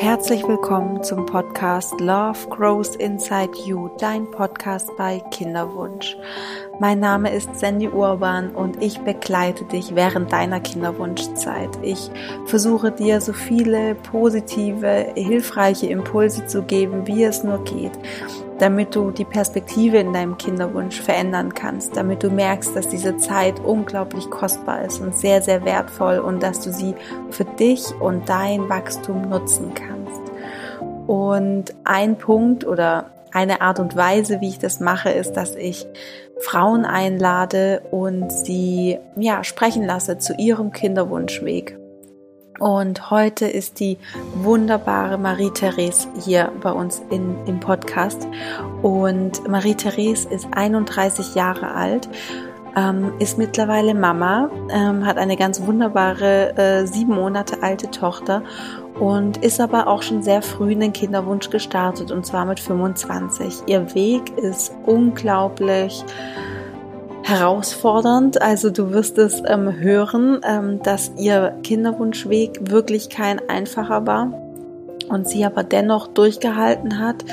Herzlich willkommen zum Podcast Love Grows Inside You, dein Podcast bei Kinderwunsch. Mein Name ist Sandy Urban und ich begleite dich während deiner Kinderwunschzeit. Ich versuche dir so viele positive, hilfreiche Impulse zu geben, wie es nur geht, damit du die Perspektive in deinem Kinderwunsch verändern kannst, damit du merkst, dass diese Zeit unglaublich kostbar ist und sehr, sehr wertvoll und dass du sie für dich und dein Wachstum nutzen kannst. Und ein Punkt oder eine Art und Weise, wie ich das mache, ist, dass ich Frauen einlade und sie ja sprechen lasse zu ihrem Kinderwunschweg. Und heute ist die wunderbare Marie-Therese hier bei uns in, im Podcast. Und Marie-Therese ist 31 Jahre alt, ähm, ist mittlerweile Mama, ähm, hat eine ganz wunderbare äh, sieben Monate alte Tochter und ist aber auch schon sehr früh in den Kinderwunsch gestartet und zwar mit 25. Ihr Weg ist unglaublich herausfordernd. Also du wirst es ähm, hören, ähm, dass ihr Kinderwunschweg wirklich kein einfacher war und sie aber dennoch durchgehalten hat,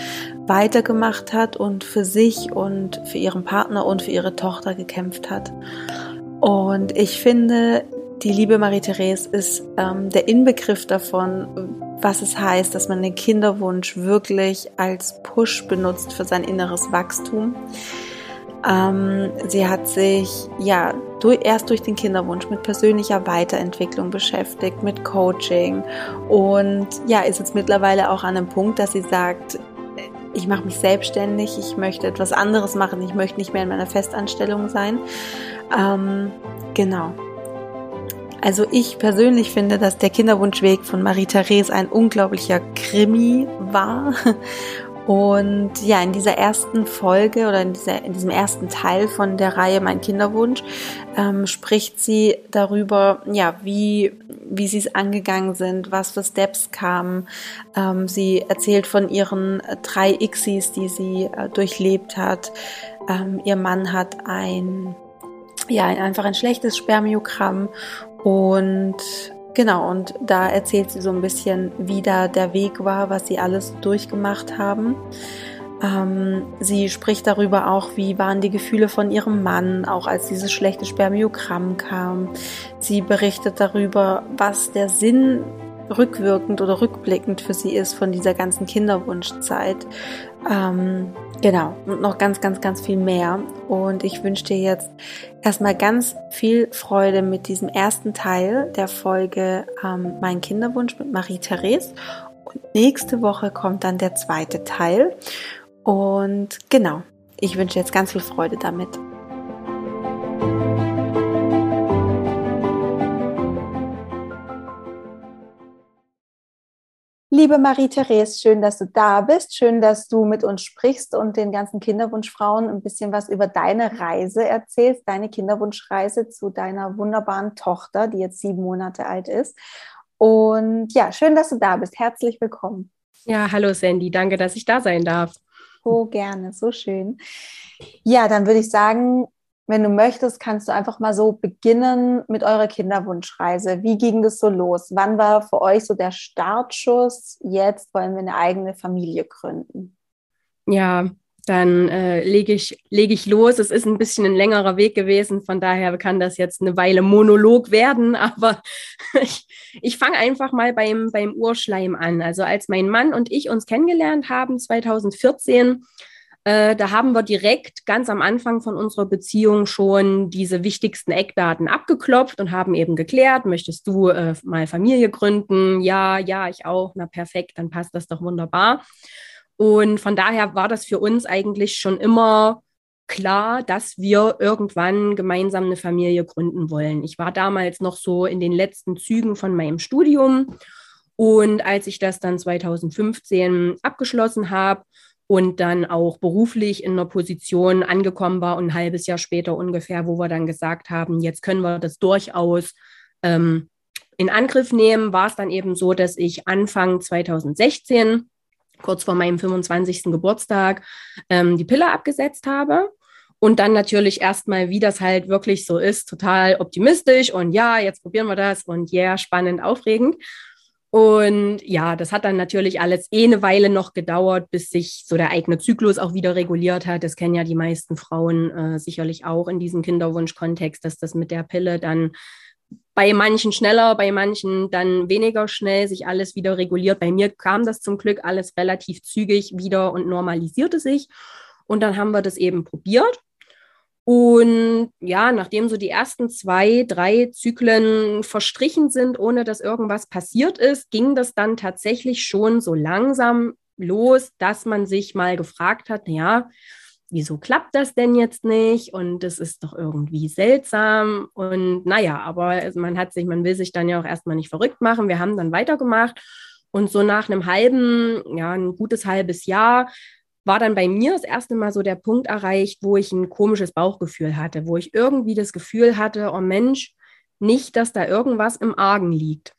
weitergemacht hat und für sich und für ihren Partner und für ihre Tochter gekämpft hat. Und ich finde, die liebe Marie-Therese ist ähm, der Inbegriff davon, was es heißt, dass man den Kinderwunsch wirklich als Push benutzt für sein inneres Wachstum. Ähm, sie hat sich ja durch, erst durch den Kinderwunsch mit persönlicher Weiterentwicklung beschäftigt, mit Coaching und ja, ist jetzt mittlerweile auch an einem Punkt, dass sie sagt, ich mache mich selbstständig, ich möchte etwas anderes machen, ich möchte nicht mehr in meiner Festanstellung sein. Ähm, genau. Also ich persönlich finde, dass der Kinderwunschweg von Marie-Therese ein unglaublicher Krimi war. Und ja, in dieser ersten Folge oder in, dieser, in diesem ersten Teil von der Reihe Mein Kinderwunsch ähm, spricht sie darüber, ja, wie, wie sie es angegangen sind, was für Steps kamen. Ähm, sie erzählt von ihren drei Xis, die sie äh, durchlebt hat. Ähm, ihr Mann hat ein ja, einfach ein schlechtes Spermiogramm und genau, und da erzählt sie so ein bisschen, wie da der Weg war, was sie alles durchgemacht haben. Ähm, sie spricht darüber auch, wie waren die Gefühle von ihrem Mann, auch als dieses schlechte Spermiogramm kam. Sie berichtet darüber, was der Sinn rückwirkend oder rückblickend für sie ist von dieser ganzen Kinderwunschzeit. Ähm, genau, und noch ganz, ganz, ganz viel mehr. Und ich wünsche dir jetzt erstmal ganz viel Freude mit diesem ersten Teil der Folge ähm, Mein Kinderwunsch mit Marie-Therese. Und nächste Woche kommt dann der zweite Teil. Und genau, ich wünsche jetzt ganz viel Freude damit. Liebe Marie-Therese, schön, dass du da bist. Schön, dass du mit uns sprichst und den ganzen Kinderwunschfrauen ein bisschen was über deine Reise erzählst, deine Kinderwunschreise zu deiner wunderbaren Tochter, die jetzt sieben Monate alt ist. Und ja, schön, dass du da bist. Herzlich willkommen. Ja, hallo Sandy, danke, dass ich da sein darf. So gerne, so schön. Ja, dann würde ich sagen, wenn du möchtest, kannst du einfach mal so beginnen mit eurer Kinderwunschreise. Wie ging das so los? Wann war für euch so der Startschuss? Jetzt wollen wir eine eigene Familie gründen. Ja, dann äh, lege ich, leg ich los. Es ist ein bisschen ein längerer Weg gewesen, von daher kann das jetzt eine Weile Monolog werden, aber ich, ich fange einfach mal beim, beim Urschleim an. Also als mein Mann und ich uns kennengelernt haben, 2014, äh, da haben wir direkt ganz am Anfang von unserer Beziehung schon diese wichtigsten Eckdaten abgeklopft und haben eben geklärt, möchtest du äh, mal Familie gründen? Ja, ja, ich auch. Na perfekt, dann passt das doch wunderbar. Und von daher war das für uns eigentlich schon immer klar, dass wir irgendwann gemeinsam eine Familie gründen wollen. Ich war damals noch so in den letzten Zügen von meinem Studium. Und als ich das dann 2015 abgeschlossen habe und dann auch beruflich in einer Position angekommen war und ein halbes Jahr später ungefähr, wo wir dann gesagt haben, jetzt können wir das durchaus ähm, in Angriff nehmen, war es dann eben so, dass ich Anfang 2016, kurz vor meinem 25. Geburtstag, ähm, die Pille abgesetzt habe. Und dann natürlich erstmal, wie das halt wirklich so ist, total optimistisch und ja, jetzt probieren wir das und ja, yeah, spannend, aufregend. Und ja, das hat dann natürlich alles eh eine Weile noch gedauert, bis sich so der eigene Zyklus auch wieder reguliert hat. Das kennen ja die meisten Frauen äh, sicherlich auch in diesem Kinderwunschkontext, dass das mit der Pille dann bei manchen schneller, bei manchen dann weniger schnell sich alles wieder reguliert. Bei mir kam das zum Glück alles relativ zügig wieder und normalisierte sich. Und dann haben wir das eben probiert. Und ja, nachdem so die ersten zwei, drei Zyklen verstrichen sind, ohne dass irgendwas passiert ist, ging das dann tatsächlich schon so langsam los, dass man sich mal gefragt hat, ja, wieso klappt das denn jetzt nicht? Und es ist doch irgendwie seltsam. Und naja, aber man hat sich, man will sich dann ja auch erstmal nicht verrückt machen. Wir haben dann weitergemacht. Und so nach einem halben, ja, ein gutes halbes Jahr war dann bei mir das erste Mal so der Punkt erreicht, wo ich ein komisches Bauchgefühl hatte, wo ich irgendwie das Gefühl hatte, oh Mensch, nicht, dass da irgendwas im Argen liegt.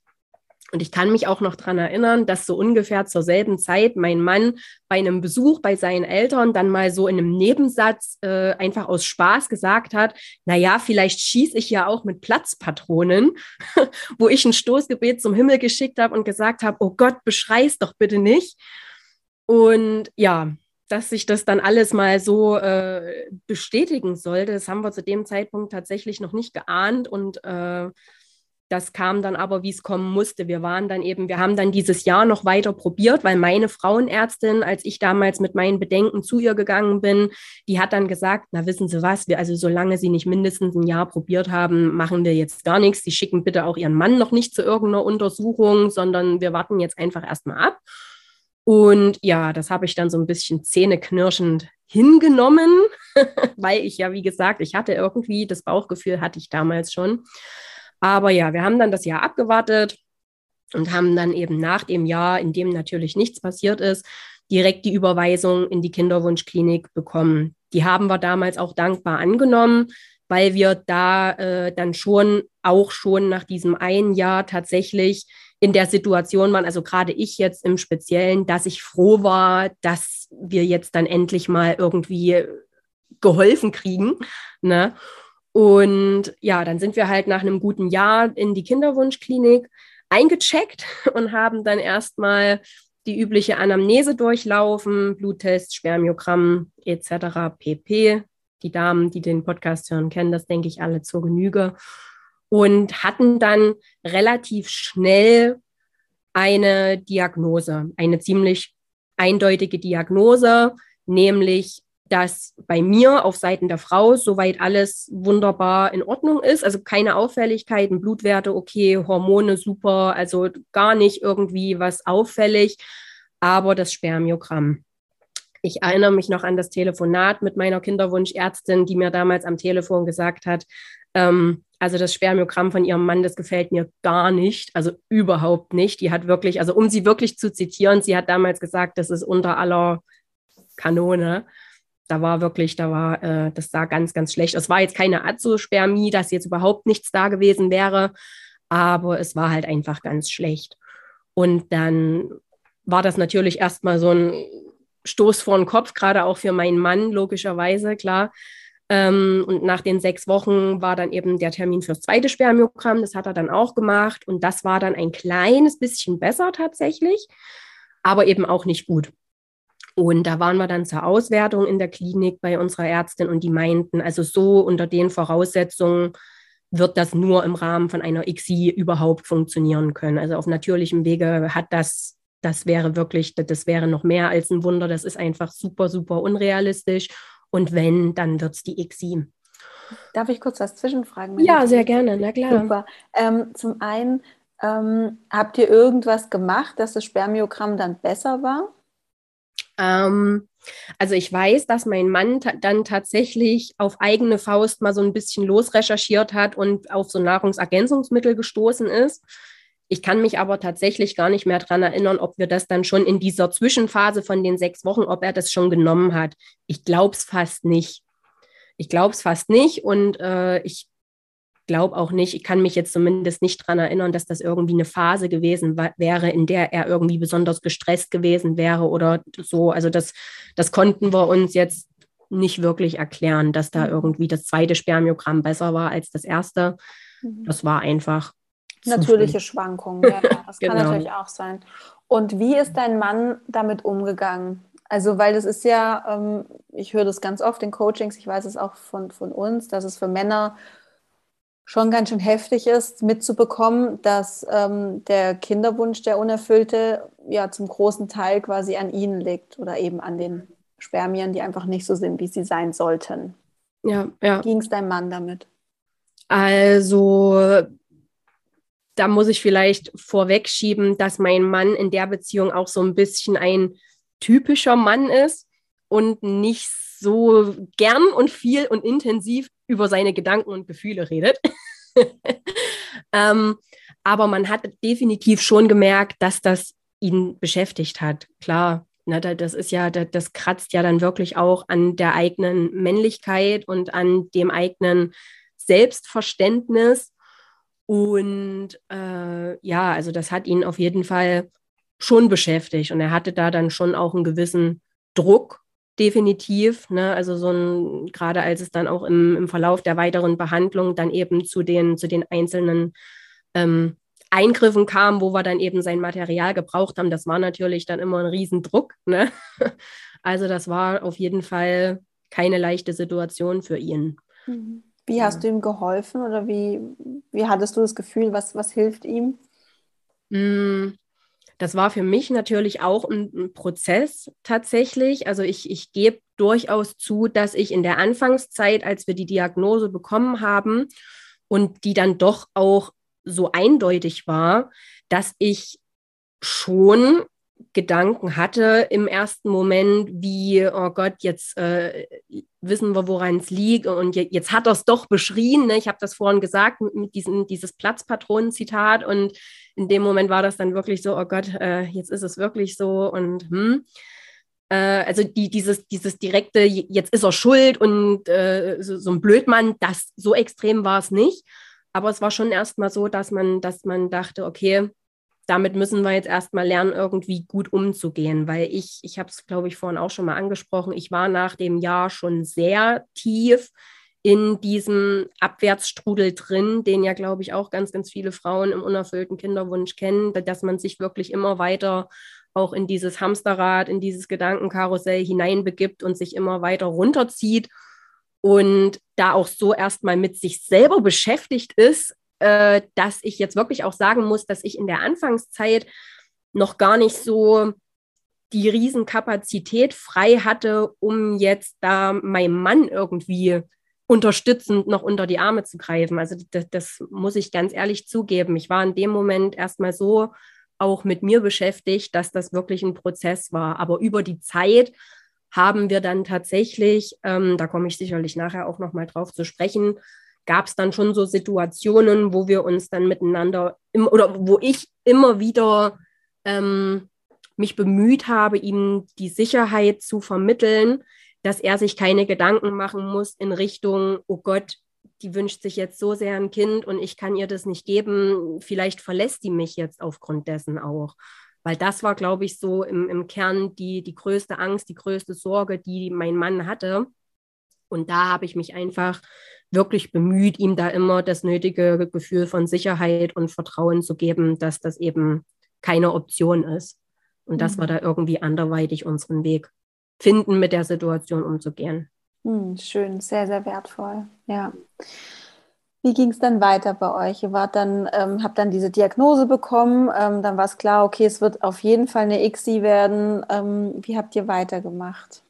Und ich kann mich auch noch daran erinnern, dass so ungefähr zur selben Zeit mein Mann bei einem Besuch bei seinen Eltern dann mal so in einem Nebensatz äh, einfach aus Spaß gesagt hat, na ja, vielleicht schieße ich ja auch mit Platzpatronen, wo ich ein Stoßgebet zum Himmel geschickt habe und gesagt habe, oh Gott, beschrei's doch bitte nicht. Und ja, dass sich das dann alles mal so äh, bestätigen sollte. Das haben wir zu dem Zeitpunkt tatsächlich noch nicht geahnt und äh, das kam dann aber, wie es kommen musste. Wir waren dann eben, wir haben dann dieses Jahr noch weiter probiert, weil meine Frauenärztin, als ich damals mit meinen Bedenken zu ihr gegangen bin, die hat dann gesagt, na wissen Sie was, wir, also solange Sie nicht mindestens ein Jahr probiert haben, machen wir jetzt gar nichts. Sie schicken bitte auch Ihren Mann noch nicht zu irgendeiner Untersuchung, sondern wir warten jetzt einfach erstmal ab. Und ja, das habe ich dann so ein bisschen zähneknirschend hingenommen, weil ich ja, wie gesagt, ich hatte irgendwie, das Bauchgefühl hatte ich damals schon. Aber ja, wir haben dann das Jahr abgewartet und haben dann eben nach dem Jahr, in dem natürlich nichts passiert ist, direkt die Überweisung in die Kinderwunschklinik bekommen. Die haben wir damals auch dankbar angenommen, weil wir da äh, dann schon auch schon nach diesem einen Jahr tatsächlich in der Situation waren, also gerade ich jetzt im Speziellen, dass ich froh war, dass wir jetzt dann endlich mal irgendwie geholfen kriegen. Ne? Und ja, dann sind wir halt nach einem guten Jahr in die Kinderwunschklinik eingecheckt und haben dann erstmal die übliche Anamnese durchlaufen, Bluttest, Spermiogramm etc. pp. Die Damen, die den Podcast hören, kennen das, denke ich, alle zur Genüge und hatten dann relativ schnell eine Diagnose, eine ziemlich eindeutige Diagnose, nämlich dass bei mir auf Seiten der Frau soweit alles wunderbar in Ordnung ist. Also keine Auffälligkeiten, Blutwerte okay, Hormone super, also gar nicht irgendwie was auffällig, aber das Spermiogramm. Ich erinnere mich noch an das Telefonat mit meiner Kinderwunschärztin, die mir damals am Telefon gesagt hat, ähm, also das Spermiogramm von ihrem Mann, das gefällt mir gar nicht, also überhaupt nicht. Die hat wirklich, also um sie wirklich zu zitieren, sie hat damals gesagt, das ist unter aller Kanone. Da war wirklich, da war, äh, das sah ganz, ganz schlecht. Es war jetzt keine Azospermie, dass jetzt überhaupt nichts da gewesen wäre, aber es war halt einfach ganz schlecht. Und dann war das natürlich erstmal so ein Stoß vor den Kopf, gerade auch für meinen Mann, logischerweise, klar. Ähm, und nach den sechs Wochen war dann eben der Termin fürs zweite Spermiogramm. Das hat er dann auch gemacht. Und das war dann ein kleines bisschen besser tatsächlich, aber eben auch nicht gut. Und da waren wir dann zur Auswertung in der Klinik bei unserer Ärztin und die meinten, also so unter den Voraussetzungen wird das nur im Rahmen von einer ICSI überhaupt funktionieren können. Also auf natürlichem Wege hat das, das wäre wirklich, das wäre noch mehr als ein Wunder. Das ist einfach super, super unrealistisch. Und wenn, dann wird es die ICSI. Darf ich kurz was zwischenfragen? Ja, sehr gerne, na klar. Super. Ähm, zum einen, ähm, habt ihr irgendwas gemacht, dass das Spermiogramm dann besser war? Ähm, also ich weiß, dass mein Mann dann tatsächlich auf eigene Faust mal so ein bisschen losrecherchiert hat und auf so Nahrungsergänzungsmittel gestoßen ist. Ich kann mich aber tatsächlich gar nicht mehr daran erinnern, ob wir das dann schon in dieser Zwischenphase von den sechs Wochen, ob er das schon genommen hat. Ich glaube es fast nicht. Ich glaube es fast nicht und äh, ich glaube auch nicht, ich kann mich jetzt zumindest nicht daran erinnern, dass das irgendwie eine Phase gewesen wäre, in der er irgendwie besonders gestresst gewesen wäre oder so. Also das, das konnten wir uns jetzt nicht wirklich erklären, dass da mhm. irgendwie das zweite Spermiogramm besser war als das erste. Mhm. Das war einfach Natürliche Schwankungen, ja, das genau. kann natürlich auch sein. Und wie ist dein Mann damit umgegangen? Also, weil das ist ja, ähm, ich höre das ganz oft in Coachings, ich weiß es auch von, von uns, dass es für Männer schon ganz schön heftig ist, mitzubekommen, dass ähm, der Kinderwunsch, der Unerfüllte, ja zum großen Teil quasi an ihnen liegt oder eben an den Spermien, die einfach nicht so sind, wie sie sein sollten. Ja, ja. Ging es deinem Mann damit? Also, da muss ich vielleicht vorwegschieben, dass mein Mann in der Beziehung auch so ein bisschen ein typischer Mann ist und nicht so gern und viel und intensiv über seine Gedanken und Gefühle redet. ähm, aber man hat definitiv schon gemerkt, dass das ihn beschäftigt hat. Klar, ne, das ist ja, das kratzt ja dann wirklich auch an der eigenen Männlichkeit und an dem eigenen Selbstverständnis. Und äh, ja, also das hat ihn auf jeden Fall schon beschäftigt und er hatte da dann schon auch einen gewissen Druck, definitiv. Ne? Also so ein, gerade als es dann auch im, im Verlauf der weiteren Behandlung dann eben zu den, zu den einzelnen ähm, Eingriffen kam, wo wir dann eben sein Material gebraucht haben, das war natürlich dann immer ein Riesendruck. Ne? Also das war auf jeden Fall keine leichte Situation für ihn. Mhm. Wie hast du ihm geholfen oder wie, wie hattest du das Gefühl, was, was hilft ihm? Mm, das war für mich natürlich auch ein, ein Prozess tatsächlich. Also ich, ich gebe durchaus zu, dass ich in der Anfangszeit, als wir die Diagnose bekommen haben und die dann doch auch so eindeutig war, dass ich schon Gedanken hatte im ersten Moment, wie, oh Gott, jetzt äh, wissen wir, woran es liegt und je, jetzt hat er es doch beschrien. Ne? Ich habe das vorhin gesagt, mit, mit diesem, dieses Platzpatronen-Zitat und in dem Moment war das dann wirklich so, oh Gott, äh, jetzt ist es wirklich so und hm. Äh, also die, dieses, dieses direkte, jetzt ist er schuld und äh, so, so ein Blödmann, das so extrem war es nicht. Aber es war schon erstmal so, dass man, dass man dachte, okay, damit müssen wir jetzt erstmal lernen, irgendwie gut umzugehen, weil ich, ich habe es, glaube ich, vorhin auch schon mal angesprochen, ich war nach dem Jahr schon sehr tief in diesem Abwärtsstrudel drin, den ja, glaube ich, auch ganz, ganz viele Frauen im unerfüllten Kinderwunsch kennen, dass man sich wirklich immer weiter auch in dieses Hamsterrad, in dieses Gedankenkarussell hineinbegibt und sich immer weiter runterzieht und da auch so erstmal mit sich selber beschäftigt ist, äh, dass ich jetzt wirklich auch sagen muss, dass ich in der Anfangszeit noch gar nicht so die Riesenkapazität frei hatte, um jetzt da meinem Mann irgendwie unterstützend noch unter die Arme zu greifen. Also das, das muss ich ganz ehrlich zugeben. Ich war in dem Moment erstmal so auch mit mir beschäftigt, dass das wirklich ein Prozess war. Aber über die Zeit haben wir dann tatsächlich, ähm, da komme ich sicherlich nachher auch noch mal drauf zu sprechen, gab es dann schon so Situationen, wo wir uns dann miteinander im, oder wo ich immer wieder ähm, mich bemüht habe, ihm die Sicherheit zu vermitteln, dass er sich keine Gedanken machen muss in Richtung, oh Gott, die wünscht sich jetzt so sehr ein Kind und ich kann ihr das nicht geben, vielleicht verlässt die mich jetzt aufgrund dessen auch. Weil das war, glaube ich, so im, im Kern die, die größte Angst, die größte Sorge, die mein Mann hatte. Und da habe ich mich einfach wirklich bemüht, ihm da immer das nötige Gefühl von Sicherheit und Vertrauen zu geben, dass das eben keine Option ist und mhm. dass wir da irgendwie anderweitig unseren Weg finden, mit der Situation umzugehen. Mhm, schön, sehr, sehr wertvoll. Ja. Wie ging es dann weiter bei euch? Ihr wart dann, ähm, habt dann diese Diagnose bekommen, ähm, dann war es klar, okay, es wird auf jeden Fall eine ICSI werden. Ähm, wie habt ihr weitergemacht?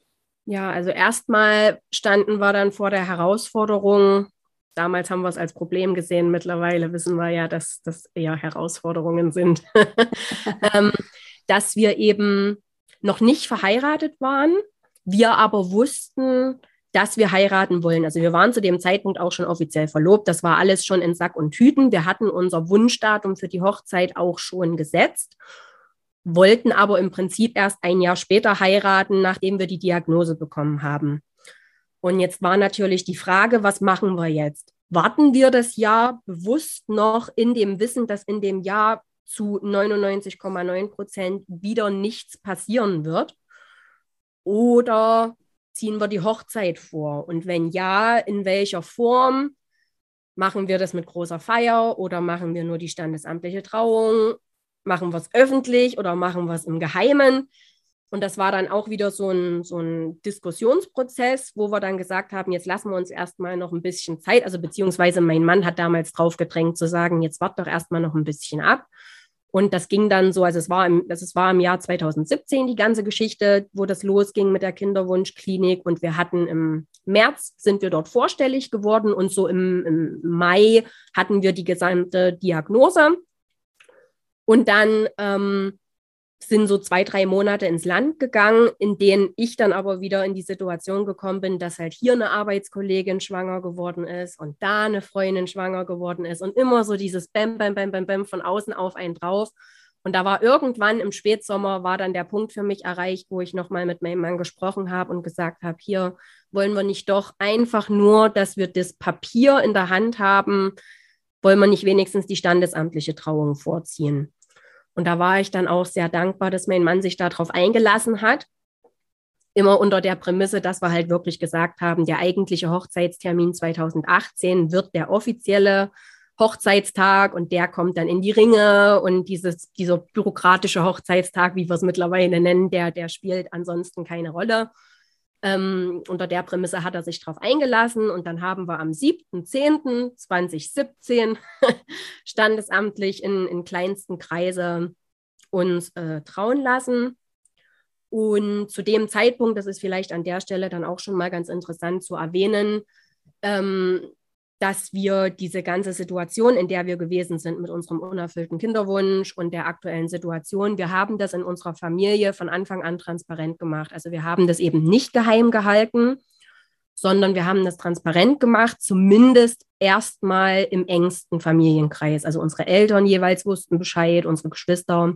Ja, also erstmal standen wir dann vor der Herausforderung, damals haben wir es als Problem gesehen, mittlerweile wissen wir ja, dass das eher Herausforderungen sind, ähm, dass wir eben noch nicht verheiratet waren, wir aber wussten, dass wir heiraten wollen. Also wir waren zu dem Zeitpunkt auch schon offiziell verlobt. Das war alles schon in Sack und Tüten. Wir hatten unser Wunschdatum für die Hochzeit auch schon gesetzt wollten aber im Prinzip erst ein Jahr später heiraten, nachdem wir die Diagnose bekommen haben. Und jetzt war natürlich die Frage, was machen wir jetzt? Warten wir das Jahr bewusst noch in dem Wissen, dass in dem Jahr zu 99,9 Prozent wieder nichts passieren wird? Oder ziehen wir die Hochzeit vor? Und wenn ja, in welcher Form? Machen wir das mit großer Feier oder machen wir nur die standesamtliche Trauung? Machen wir es öffentlich oder machen wir es im Geheimen? Und das war dann auch wieder so ein, so ein Diskussionsprozess, wo wir dann gesagt haben, jetzt lassen wir uns erstmal noch ein bisschen Zeit. Also beziehungsweise mein Mann hat damals drauf gedrängt zu sagen, jetzt wart doch erstmal noch ein bisschen ab. Und das ging dann so, also es war im, das war im Jahr 2017 die ganze Geschichte, wo das losging mit der Kinderwunschklinik. Und wir hatten im März sind wir dort vorstellig geworden und so im, im Mai hatten wir die gesamte Diagnose. Und dann ähm, sind so zwei, drei Monate ins Land gegangen, in denen ich dann aber wieder in die Situation gekommen bin, dass halt hier eine Arbeitskollegin schwanger geworden ist und da eine Freundin schwanger geworden ist und immer so dieses Bäm, Bäm, Bäm, Bäm, Bäm von außen auf einen drauf. Und da war irgendwann im Spätsommer war dann der Punkt für mich erreicht, wo ich nochmal mit meinem Mann gesprochen habe und gesagt habe, hier wollen wir nicht doch einfach nur, dass wir das Papier in der Hand haben, wollen wir nicht wenigstens die standesamtliche Trauung vorziehen. Und da war ich dann auch sehr dankbar, dass mein Mann sich darauf eingelassen hat. Immer unter der Prämisse, dass wir halt wirklich gesagt haben, der eigentliche Hochzeitstermin 2018 wird der offizielle Hochzeitstag und der kommt dann in die Ringe und dieses, dieser bürokratische Hochzeitstag, wie wir es mittlerweile nennen, der, der spielt ansonsten keine Rolle. Ähm, unter der Prämisse hat er sich darauf eingelassen und dann haben wir am 7.10.2017 standesamtlich in, in kleinsten Kreise uns äh, trauen lassen. Und zu dem Zeitpunkt, das ist vielleicht an der Stelle dann auch schon mal ganz interessant zu erwähnen, ähm, dass wir diese ganze Situation, in der wir gewesen sind mit unserem unerfüllten Kinderwunsch und der aktuellen Situation, wir haben das in unserer Familie von Anfang an transparent gemacht. Also wir haben das eben nicht geheim gehalten, sondern wir haben das transparent gemacht, zumindest erstmal im engsten Familienkreis. Also unsere Eltern jeweils wussten Bescheid, unsere Geschwister.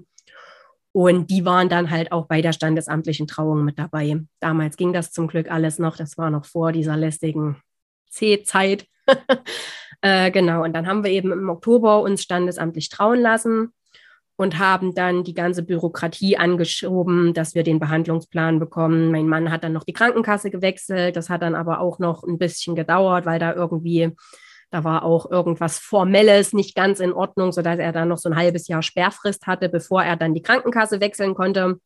Und die waren dann halt auch bei der standesamtlichen Trauung mit dabei. Damals ging das zum Glück alles noch. Das war noch vor dieser lästigen C-Zeit. äh, genau, und dann haben wir eben im Oktober uns standesamtlich trauen lassen und haben dann die ganze Bürokratie angeschoben, dass wir den Behandlungsplan bekommen. Mein Mann hat dann noch die Krankenkasse gewechselt. Das hat dann aber auch noch ein bisschen gedauert, weil da irgendwie, da war auch irgendwas Formelles nicht ganz in Ordnung, sodass er dann noch so ein halbes Jahr Sperrfrist hatte, bevor er dann die Krankenkasse wechseln konnte.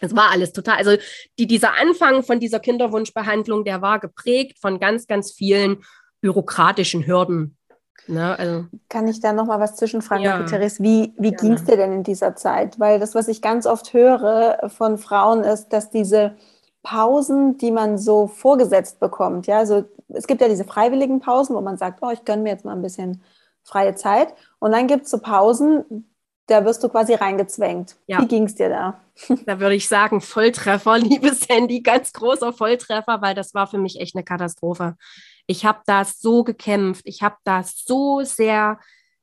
Es war alles total, also die, dieser Anfang von dieser Kinderwunschbehandlung, der war geprägt von ganz, ganz vielen bürokratischen Hürden. Ne, also. Kann ich da noch mal was zwischenfragen, ja. Therese? Wie, wie ging es dir denn in dieser Zeit? Weil das, was ich ganz oft höre von Frauen, ist, dass diese Pausen, die man so vorgesetzt bekommt, ja, also es gibt ja diese freiwilligen Pausen, wo man sagt, oh, ich gönne mir jetzt mal ein bisschen freie Zeit. Und dann gibt es so Pausen, da wirst du quasi reingezwängt. Ja. Wie ging es dir da? Da würde ich sagen, Volltreffer, liebes Handy, ganz großer Volltreffer, weil das war für mich echt eine Katastrophe. Ich habe da so gekämpft. Ich habe da so sehr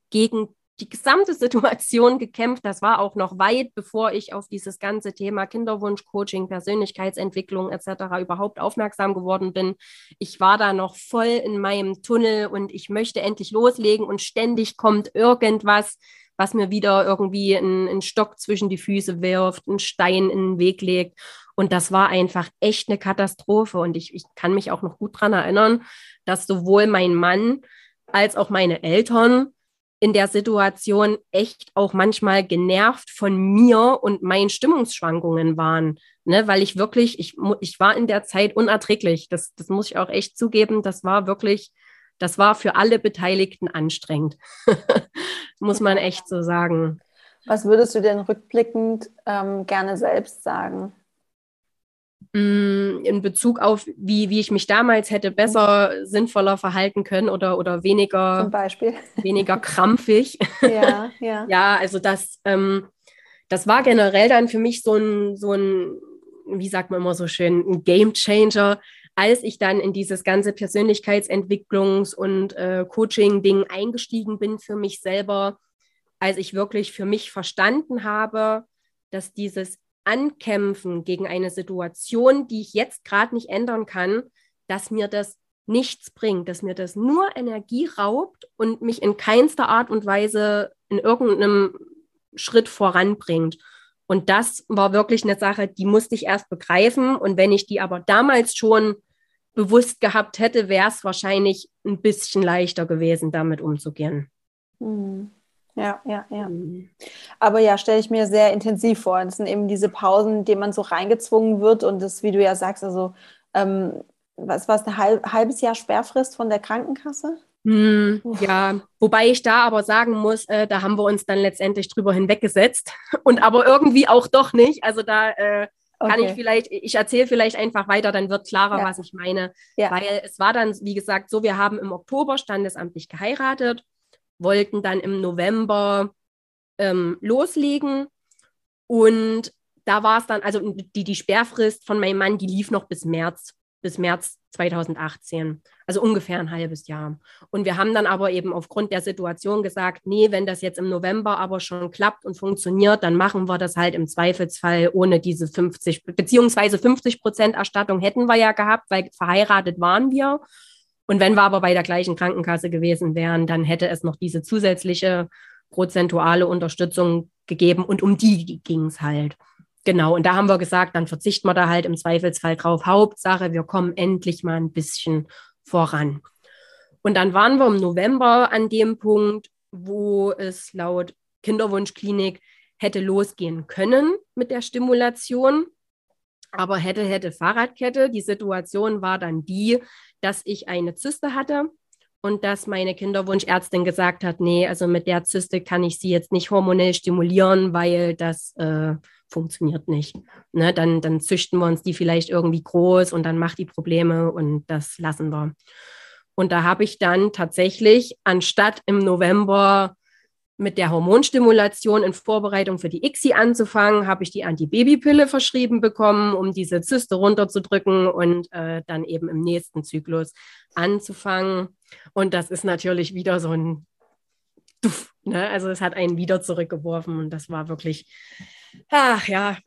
gegen die gesamte Situation gekämpft. Das war auch noch weit, bevor ich auf dieses ganze Thema Kinderwunsch, Coaching, Persönlichkeitsentwicklung etc. überhaupt aufmerksam geworden bin. Ich war da noch voll in meinem Tunnel und ich möchte endlich loslegen und ständig kommt irgendwas, was mir wieder irgendwie einen, Stock zwischen die Füße wirft, einen Stein in den Weg legt. Und das war einfach echt eine Katastrophe. Und ich, ich kann mich auch noch gut daran erinnern, dass sowohl mein Mann als auch meine Eltern in der Situation echt auch manchmal genervt von mir und meinen Stimmungsschwankungen waren. Ne, weil ich wirklich, ich, ich war in der Zeit unerträglich. Das, das muss ich auch echt zugeben. Das war wirklich, das war für alle Beteiligten anstrengend. muss man echt so sagen. Was würdest du denn rückblickend ähm, gerne selbst sagen? Mm, in Bezug auf, wie, wie ich mich damals hätte besser, sinnvoller verhalten können oder, oder weniger, Zum Beispiel. weniger krampfig. Ja, ja. ja, also das, ähm, das war generell dann für mich so ein, so ein, wie sagt man immer so schön, ein Game Changer, als ich dann in dieses ganze Persönlichkeitsentwicklungs- und äh, Coaching-Ding eingestiegen bin für mich selber, als ich wirklich für mich verstanden habe, dass dieses Ankämpfen gegen eine Situation, die ich jetzt gerade nicht ändern kann, dass mir das nichts bringt, dass mir das nur Energie raubt und mich in keinster Art und Weise in irgendeinem Schritt voranbringt. Und das war wirklich eine Sache, die musste ich erst begreifen. Und wenn ich die aber damals schon bewusst gehabt hätte, wäre es wahrscheinlich ein bisschen leichter gewesen, damit umzugehen. Mhm. Ja, ja, ja. Mhm. Aber ja, stelle ich mir sehr intensiv vor. Das sind eben diese Pausen, in denen man so reingezwungen wird und das, wie du ja sagst, also ähm, was war es, ein halb, halbes Jahr Sperrfrist von der Krankenkasse? Hm, ja, wobei ich da aber sagen muss, äh, da haben wir uns dann letztendlich drüber hinweggesetzt und aber irgendwie auch doch nicht. Also da äh, kann okay. ich vielleicht, ich erzähle vielleicht einfach weiter, dann wird klarer, ja. was ich meine. Ja. Weil es war dann, wie gesagt, so, wir haben im Oktober standesamtlich geheiratet, wollten dann im November ähm, loslegen und da war es dann, also die, die Sperrfrist von meinem Mann, die lief noch bis März bis März 2018, also ungefähr ein halbes Jahr. Und wir haben dann aber eben aufgrund der Situation gesagt, nee, wenn das jetzt im November aber schon klappt und funktioniert, dann machen wir das halt im Zweifelsfall ohne diese 50, beziehungsweise 50 Prozent Erstattung hätten wir ja gehabt, weil verheiratet waren wir. Und wenn wir aber bei der gleichen Krankenkasse gewesen wären, dann hätte es noch diese zusätzliche prozentuale Unterstützung gegeben und um die ging es halt. Genau, und da haben wir gesagt, dann verzichten wir da halt im Zweifelsfall drauf. Hauptsache, wir kommen endlich mal ein bisschen voran. Und dann waren wir im November an dem Punkt, wo es laut Kinderwunschklinik hätte losgehen können mit der Stimulation. Aber hätte, hätte Fahrradkette. Die Situation war dann die, dass ich eine Zyste hatte und dass meine Kinderwunschärztin gesagt hat, nee, also mit der Zyste kann ich sie jetzt nicht hormonell stimulieren, weil das äh, funktioniert nicht. Ne, dann, dann züchten wir uns die vielleicht irgendwie groß und dann macht die Probleme und das lassen wir. Und da habe ich dann tatsächlich, anstatt im November mit der Hormonstimulation in Vorbereitung für die ICSI anzufangen, habe ich die Antibabypille verschrieben bekommen, um diese Zyste runterzudrücken und äh, dann eben im nächsten Zyklus anzufangen. Und das ist natürlich wieder so ein Duff, ne? Also es hat einen wieder zurückgeworfen und das war wirklich Ach ja,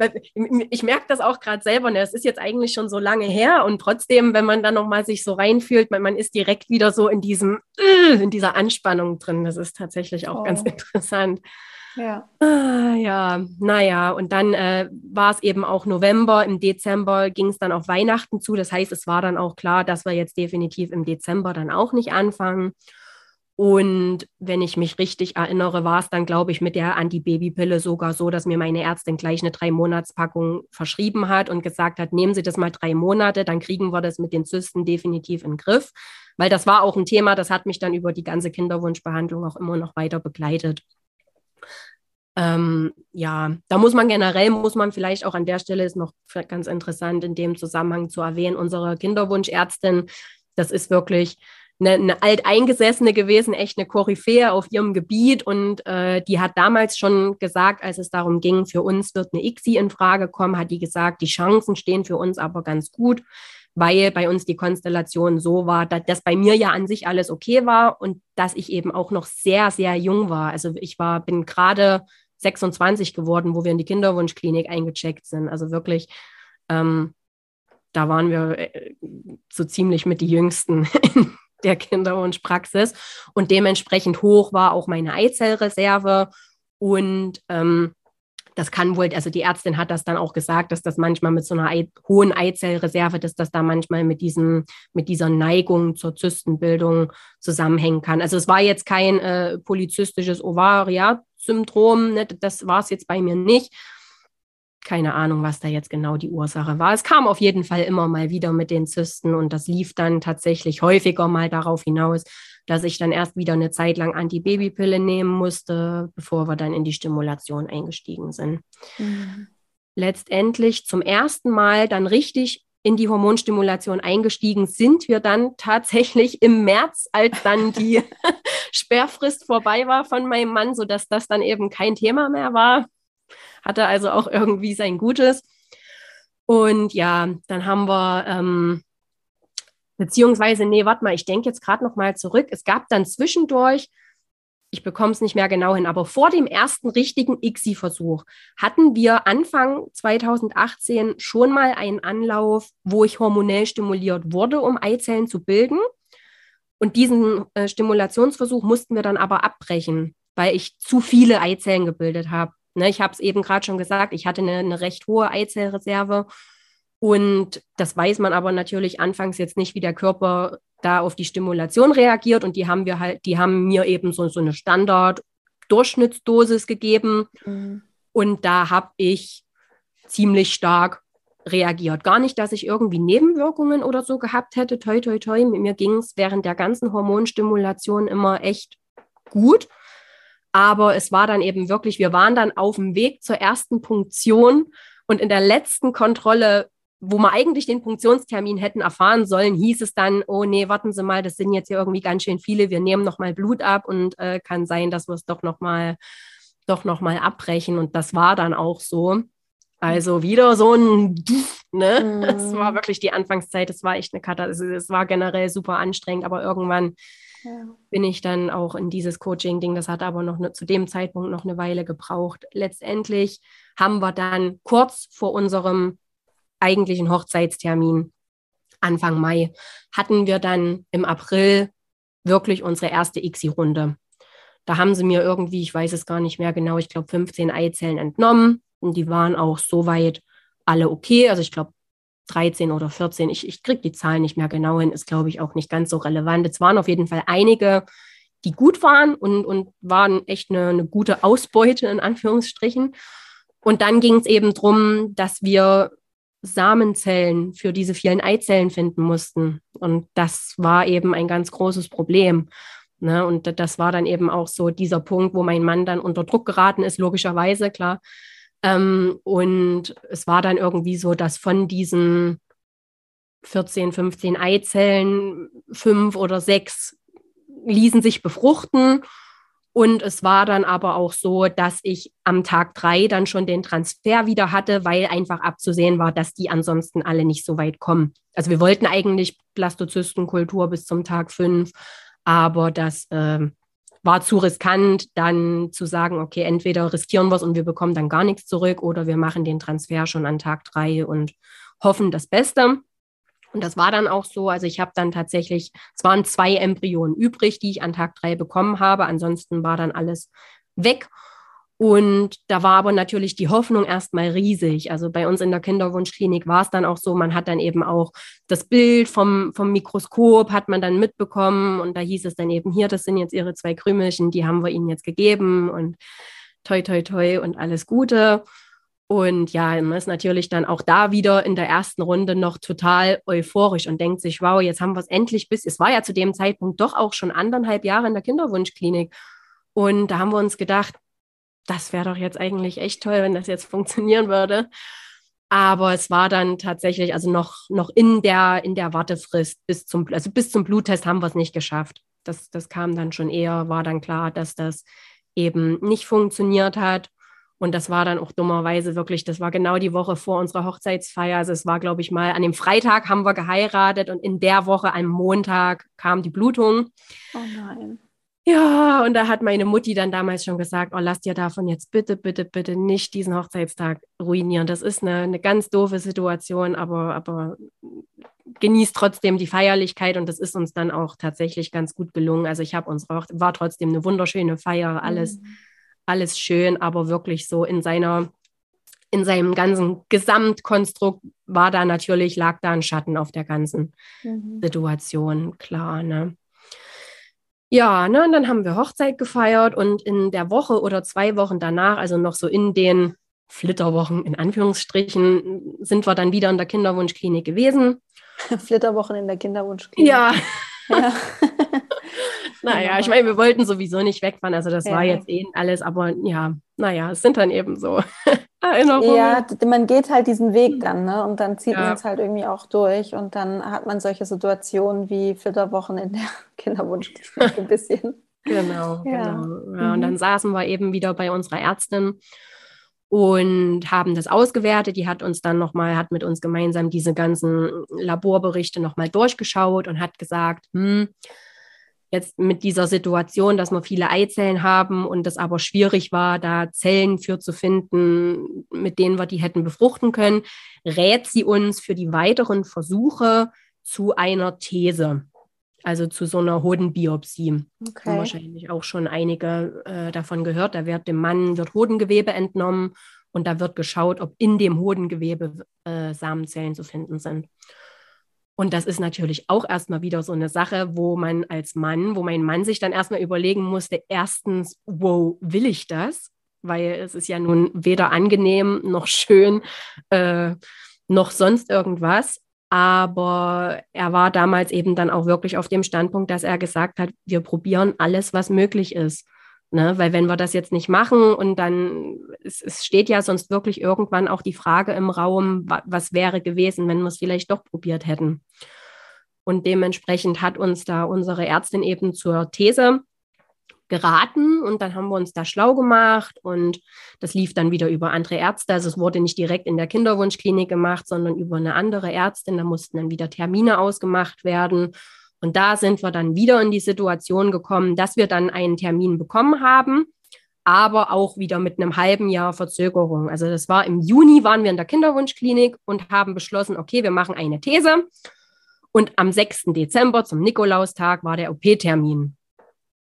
ich merke das auch gerade selber. Ne? Es ist jetzt eigentlich schon so lange her und trotzdem, wenn man dann nochmal sich so reinfühlt, man, man ist direkt wieder so in diesem, äh, in dieser Anspannung drin. Das ist tatsächlich auch oh. ganz interessant. Ja. Ah, ja, naja, und dann äh, war es eben auch November. Im Dezember ging es dann auf Weihnachten zu. Das heißt, es war dann auch klar, dass wir jetzt definitiv im Dezember dann auch nicht anfangen. Und wenn ich mich richtig erinnere, war es dann, glaube ich, mit der Antibabypille sogar so, dass mir meine Ärztin gleich eine Drei-Monats-Packung verschrieben hat und gesagt hat, nehmen Sie das mal drei Monate, dann kriegen wir das mit den Zysten definitiv in den Griff. Weil das war auch ein Thema, das hat mich dann über die ganze Kinderwunschbehandlung auch immer noch weiter begleitet. Ähm, ja, da muss man generell, muss man vielleicht auch an der Stelle, ist noch ganz interessant in dem Zusammenhang zu erwähnen, unsere Kinderwunschärztin, das ist wirklich eine, eine alteingesessene gewesen, echt eine Koryphäe auf ihrem Gebiet. Und äh, die hat damals schon gesagt, als es darum ging, für uns wird eine ICSI in Frage kommen, hat die gesagt, die Chancen stehen für uns aber ganz gut, weil bei uns die Konstellation so war, dass, dass bei mir ja an sich alles okay war und dass ich eben auch noch sehr, sehr jung war. Also ich war, bin gerade 26 geworden, wo wir in die Kinderwunschklinik eingecheckt sind. Also wirklich, ähm, da waren wir äh, so ziemlich mit die Jüngsten der Kinderwunschpraxis. Und dementsprechend hoch war auch meine Eizellreserve. Und ähm, das kann wohl, also die Ärztin hat das dann auch gesagt, dass das manchmal mit so einer Ei, hohen Eizellreserve, dass das da manchmal mit diesem, mit dieser Neigung zur Zystenbildung zusammenhängen kann. Also es war jetzt kein äh, polyzystisches Ovariat-Syndrom, ne? das war es jetzt bei mir nicht keine Ahnung, was da jetzt genau die Ursache war. Es kam auf jeden Fall immer mal wieder mit den Zysten und das lief dann tatsächlich häufiger mal darauf hinaus, dass ich dann erst wieder eine Zeit lang Antibabypille nehmen musste, bevor wir dann in die Stimulation eingestiegen sind. Mhm. Letztendlich zum ersten Mal dann richtig in die Hormonstimulation eingestiegen sind wir dann tatsächlich im März, als dann die Sperrfrist vorbei war von meinem Mann, sodass das dann eben kein Thema mehr war hatte also auch irgendwie sein Gutes. Und ja, dann haben wir, ähm, beziehungsweise, nee, warte mal, ich denke jetzt gerade noch mal zurück. Es gab dann zwischendurch, ich bekomme es nicht mehr genau hin, aber vor dem ersten richtigen ICSI-Versuch hatten wir Anfang 2018 schon mal einen Anlauf, wo ich hormonell stimuliert wurde, um Eizellen zu bilden. Und diesen äh, Stimulationsversuch mussten wir dann aber abbrechen, weil ich zu viele Eizellen gebildet habe. Ne, ich habe es eben gerade schon gesagt, ich hatte eine, eine recht hohe Eizellreserve Und das weiß man aber natürlich anfangs jetzt nicht, wie der Körper da auf die Stimulation reagiert. Und die haben wir halt, die haben mir eben so, so eine Standard-Durchschnittsdosis gegeben. Mhm. Und da habe ich ziemlich stark reagiert. Gar nicht, dass ich irgendwie Nebenwirkungen oder so gehabt hätte. Toi, toi, toi. Mir ging es während der ganzen Hormonstimulation immer echt gut. Aber es war dann eben wirklich, wir waren dann auf dem Weg zur ersten Punktion und in der letzten Kontrolle, wo wir eigentlich den Punktionstermin hätten erfahren sollen, hieß es dann, oh nee, warten Sie mal, das sind jetzt hier irgendwie ganz schön viele, wir nehmen nochmal Blut ab und äh, kann sein, dass wir es doch nochmal doch noch mal abbrechen. Und das war dann auch so. Also wieder so ein, ne? Mm. Das war wirklich die Anfangszeit, das war echt eine Katastrophe. Es war generell super anstrengend, aber irgendwann ja. bin ich dann auch in dieses Coaching-Ding. Das hat aber noch ne, zu dem Zeitpunkt noch eine Weile gebraucht. Letztendlich haben wir dann kurz vor unserem eigentlichen Hochzeitstermin, Anfang Mai, hatten wir dann im April wirklich unsere erste ICSI-Runde. Da haben sie mir irgendwie, ich weiß es gar nicht mehr genau, ich glaube 15 Eizellen entnommen und die waren auch soweit alle okay. Also ich glaube 13 oder 14. Ich, ich kriege die Zahlen nicht mehr genau hin, ist, glaube ich, auch nicht ganz so relevant. Es waren auf jeden Fall einige, die gut waren und, und waren echt eine, eine gute Ausbeute in Anführungsstrichen. Und dann ging es eben darum, dass wir Samenzellen für diese vielen Eizellen finden mussten. Und das war eben ein ganz großes Problem. Ne? Und das war dann eben auch so dieser Punkt, wo mein Mann dann unter Druck geraten ist, logischerweise, klar. Ähm, und es war dann irgendwie so, dass von diesen 14, 15 Eizellen fünf oder sechs ließen sich befruchten. Und es war dann aber auch so, dass ich am Tag drei dann schon den Transfer wieder hatte, weil einfach abzusehen war, dass die ansonsten alle nicht so weit kommen. Also wir wollten eigentlich Blastozystenkultur bis zum Tag fünf, aber das äh, war zu riskant, dann zu sagen, okay, entweder riskieren wir es und wir bekommen dann gar nichts zurück oder wir machen den Transfer schon an Tag drei und hoffen das Beste. Und das war dann auch so. Also ich habe dann tatsächlich, es waren zwei Embryonen übrig, die ich an Tag drei bekommen habe. Ansonsten war dann alles weg. Und da war aber natürlich die Hoffnung erstmal riesig. Also bei uns in der Kinderwunschklinik war es dann auch so, man hat dann eben auch das Bild vom, vom Mikroskop, hat man dann mitbekommen und da hieß es dann eben hier, das sind jetzt ihre zwei Krümelchen, die haben wir ihnen jetzt gegeben und toi, toi, toi und alles Gute. Und ja, man ist natürlich dann auch da wieder in der ersten Runde noch total euphorisch und denkt sich, wow, jetzt haben wir es endlich bis, es war ja zu dem Zeitpunkt doch auch schon anderthalb Jahre in der Kinderwunschklinik. Und da haben wir uns gedacht, das wäre doch jetzt eigentlich echt toll, wenn das jetzt funktionieren würde. Aber es war dann tatsächlich, also noch, noch in der, in der Wartefrist bis zum, also bis zum Bluttest haben wir es nicht geschafft. Das, das kam dann schon eher, war dann klar, dass das eben nicht funktioniert hat. Und das war dann auch dummerweise wirklich, das war genau die Woche vor unserer Hochzeitsfeier. Also es war, glaube ich, mal an dem Freitag haben wir geheiratet und in der Woche, am Montag, kam die Blutung. Oh nein. Ja, und da hat meine Mutti dann damals schon gesagt, oh, lass dir davon jetzt bitte, bitte, bitte nicht diesen Hochzeitstag ruinieren. Das ist eine, eine ganz doofe Situation, aber, aber genießt trotzdem die Feierlichkeit und das ist uns dann auch tatsächlich ganz gut gelungen. Also ich habe unsere, war trotzdem eine wunderschöne Feier, alles, mhm. alles schön, aber wirklich so in seiner, in seinem ganzen Gesamtkonstrukt war da natürlich, lag da ein Schatten auf der ganzen mhm. Situation, klar, ne? Ja, ne, und dann haben wir Hochzeit gefeiert und in der Woche oder zwei Wochen danach, also noch so in den Flitterwochen in Anführungsstrichen, sind wir dann wieder in der Kinderwunschklinik gewesen. Flitterwochen in der Kinderwunschklinik. Ja. ja. naja, ich meine, wir wollten sowieso nicht wegfahren, also das ja. war jetzt eh alles, aber ja, naja, es sind dann eben so Erinnerungen. Ja, man geht halt diesen Weg dann, ne? Und dann zieht ja. man es halt irgendwie auch durch und dann hat man solche Situationen wie Flitterwochen in der Kinderwunschklinik ein bisschen. Genau, ja. genau. Ja, und dann mhm. saßen wir eben wieder bei unserer Ärztin und haben das ausgewertet. Die hat uns dann nochmal, hat mit uns gemeinsam diese ganzen Laborberichte nochmal durchgeschaut und hat gesagt, hm, jetzt mit dieser Situation, dass wir viele Eizellen haben und es aber schwierig war, da Zellen für zu finden, mit denen wir die hätten befruchten können, rät sie uns für die weiteren Versuche zu einer These, also zu so einer Hodenbiopsie. Okay. Haben wahrscheinlich auch schon einige äh, davon gehört. Da wird dem Mann wird Hodengewebe entnommen Und da wird geschaut, ob in dem Hodengewebe äh, Samenzellen zu finden sind. Und das ist natürlich auch erstmal wieder so eine Sache, wo man als Mann, wo mein Mann sich dann erstmal überlegen musste, erstens, wow, will ich das? Weil es ist ja nun weder angenehm noch schön, äh, noch sonst irgendwas. Aber er war damals eben dann auch wirklich auf dem Standpunkt, dass er gesagt hat, wir probieren alles, was möglich ist. Ne? Weil wenn wir das jetzt nicht machen und dann, es, es steht ja sonst wirklich irgendwann auch die Frage im Raum, was wäre gewesen, wenn wir es vielleicht doch probiert hätten. Und dementsprechend hat uns da unsere Ärztin eben zur These geraten und dann haben wir uns da schlau gemacht und das lief dann wieder über andere Ärzte. Also es wurde nicht direkt in der Kinderwunschklinik gemacht, sondern über eine andere Ärztin. Da mussten dann wieder Termine ausgemacht werden. Und da sind wir dann wieder in die Situation gekommen, dass wir dann einen Termin bekommen haben, aber auch wieder mit einem halben Jahr Verzögerung. Also das war im Juni, waren wir in der Kinderwunschklinik und haben beschlossen, okay, wir machen eine These. Und am 6. Dezember zum Nikolaustag war der OP-Termin.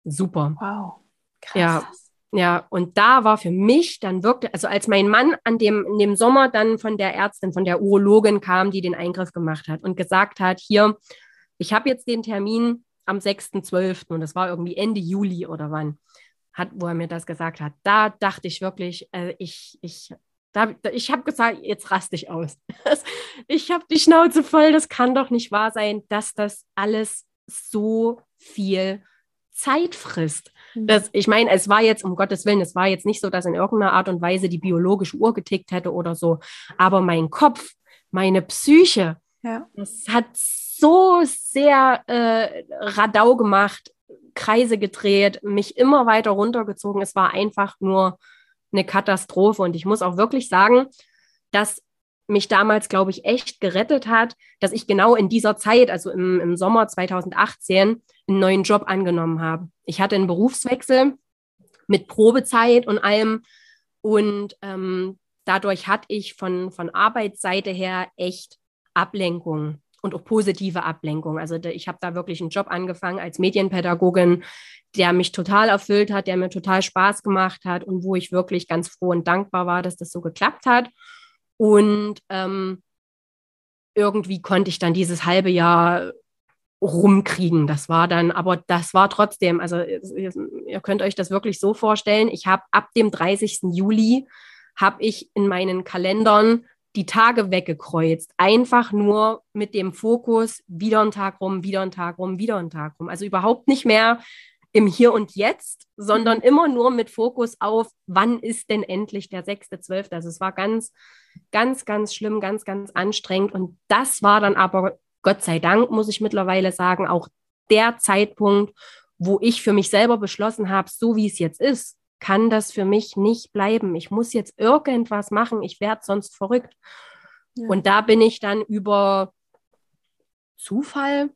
Super. Wow. Krass. Ja. Ja, und da war für mich dann wirklich, also als mein Mann an dem, in dem Sommer dann von der Ärztin, von der Urologin kam, die den Eingriff gemacht hat und gesagt hat, hier, ich habe jetzt den Termin am 6.12. und das war irgendwie Ende Juli oder wann, hat, wo er mir das gesagt hat. Da dachte ich wirklich, äh, ich, ich, da, ich habe gesagt, jetzt raste ich aus. ich habe die Schnauze voll, das kann doch nicht wahr sein, dass das alles so viel Zeit frisst. Mhm. Das, ich meine, es war jetzt, um Gottes Willen, es war jetzt nicht so, dass in irgendeiner Art und Weise die biologische Uhr getickt hätte oder so. Aber mein Kopf, meine Psyche, ja. das hat so sehr äh, Radau gemacht, Kreise gedreht, mich immer weiter runtergezogen. Es war einfach nur eine Katastrophe. Und ich muss auch wirklich sagen, dass mich damals, glaube ich, echt gerettet hat, dass ich genau in dieser Zeit, also im, im Sommer 2018, einen neuen Job angenommen habe. Ich hatte einen Berufswechsel mit Probezeit und allem. Und ähm, dadurch hatte ich von, von Arbeitsseite her echt Ablenkung und auch positive Ablenkung. Also ich habe da wirklich einen Job angefangen als Medienpädagogin, der mich total erfüllt hat, der mir total Spaß gemacht hat und wo ich wirklich ganz froh und dankbar war, dass das so geklappt hat. Und ähm, irgendwie konnte ich dann dieses halbe Jahr rumkriegen. Das war dann, aber das war trotzdem, also ihr könnt euch das wirklich so vorstellen, ich habe ab dem 30. Juli, habe ich in meinen Kalendern die Tage weggekreuzt. Einfach nur mit dem Fokus, wieder ein Tag rum, wieder ein Tag rum, wieder ein Tag rum. Also überhaupt nicht mehr im Hier und Jetzt, sondern mhm. immer nur mit Fokus auf, wann ist denn endlich der 6.12. Also es war ganz, ganz, ganz schlimm, ganz, ganz anstrengend. Und das war dann aber, Gott sei Dank, muss ich mittlerweile sagen, auch der Zeitpunkt, wo ich für mich selber beschlossen habe, so wie es jetzt ist, kann das für mich nicht bleiben. Ich muss jetzt irgendwas machen, ich werde sonst verrückt. Ja. Und da bin ich dann über Zufall,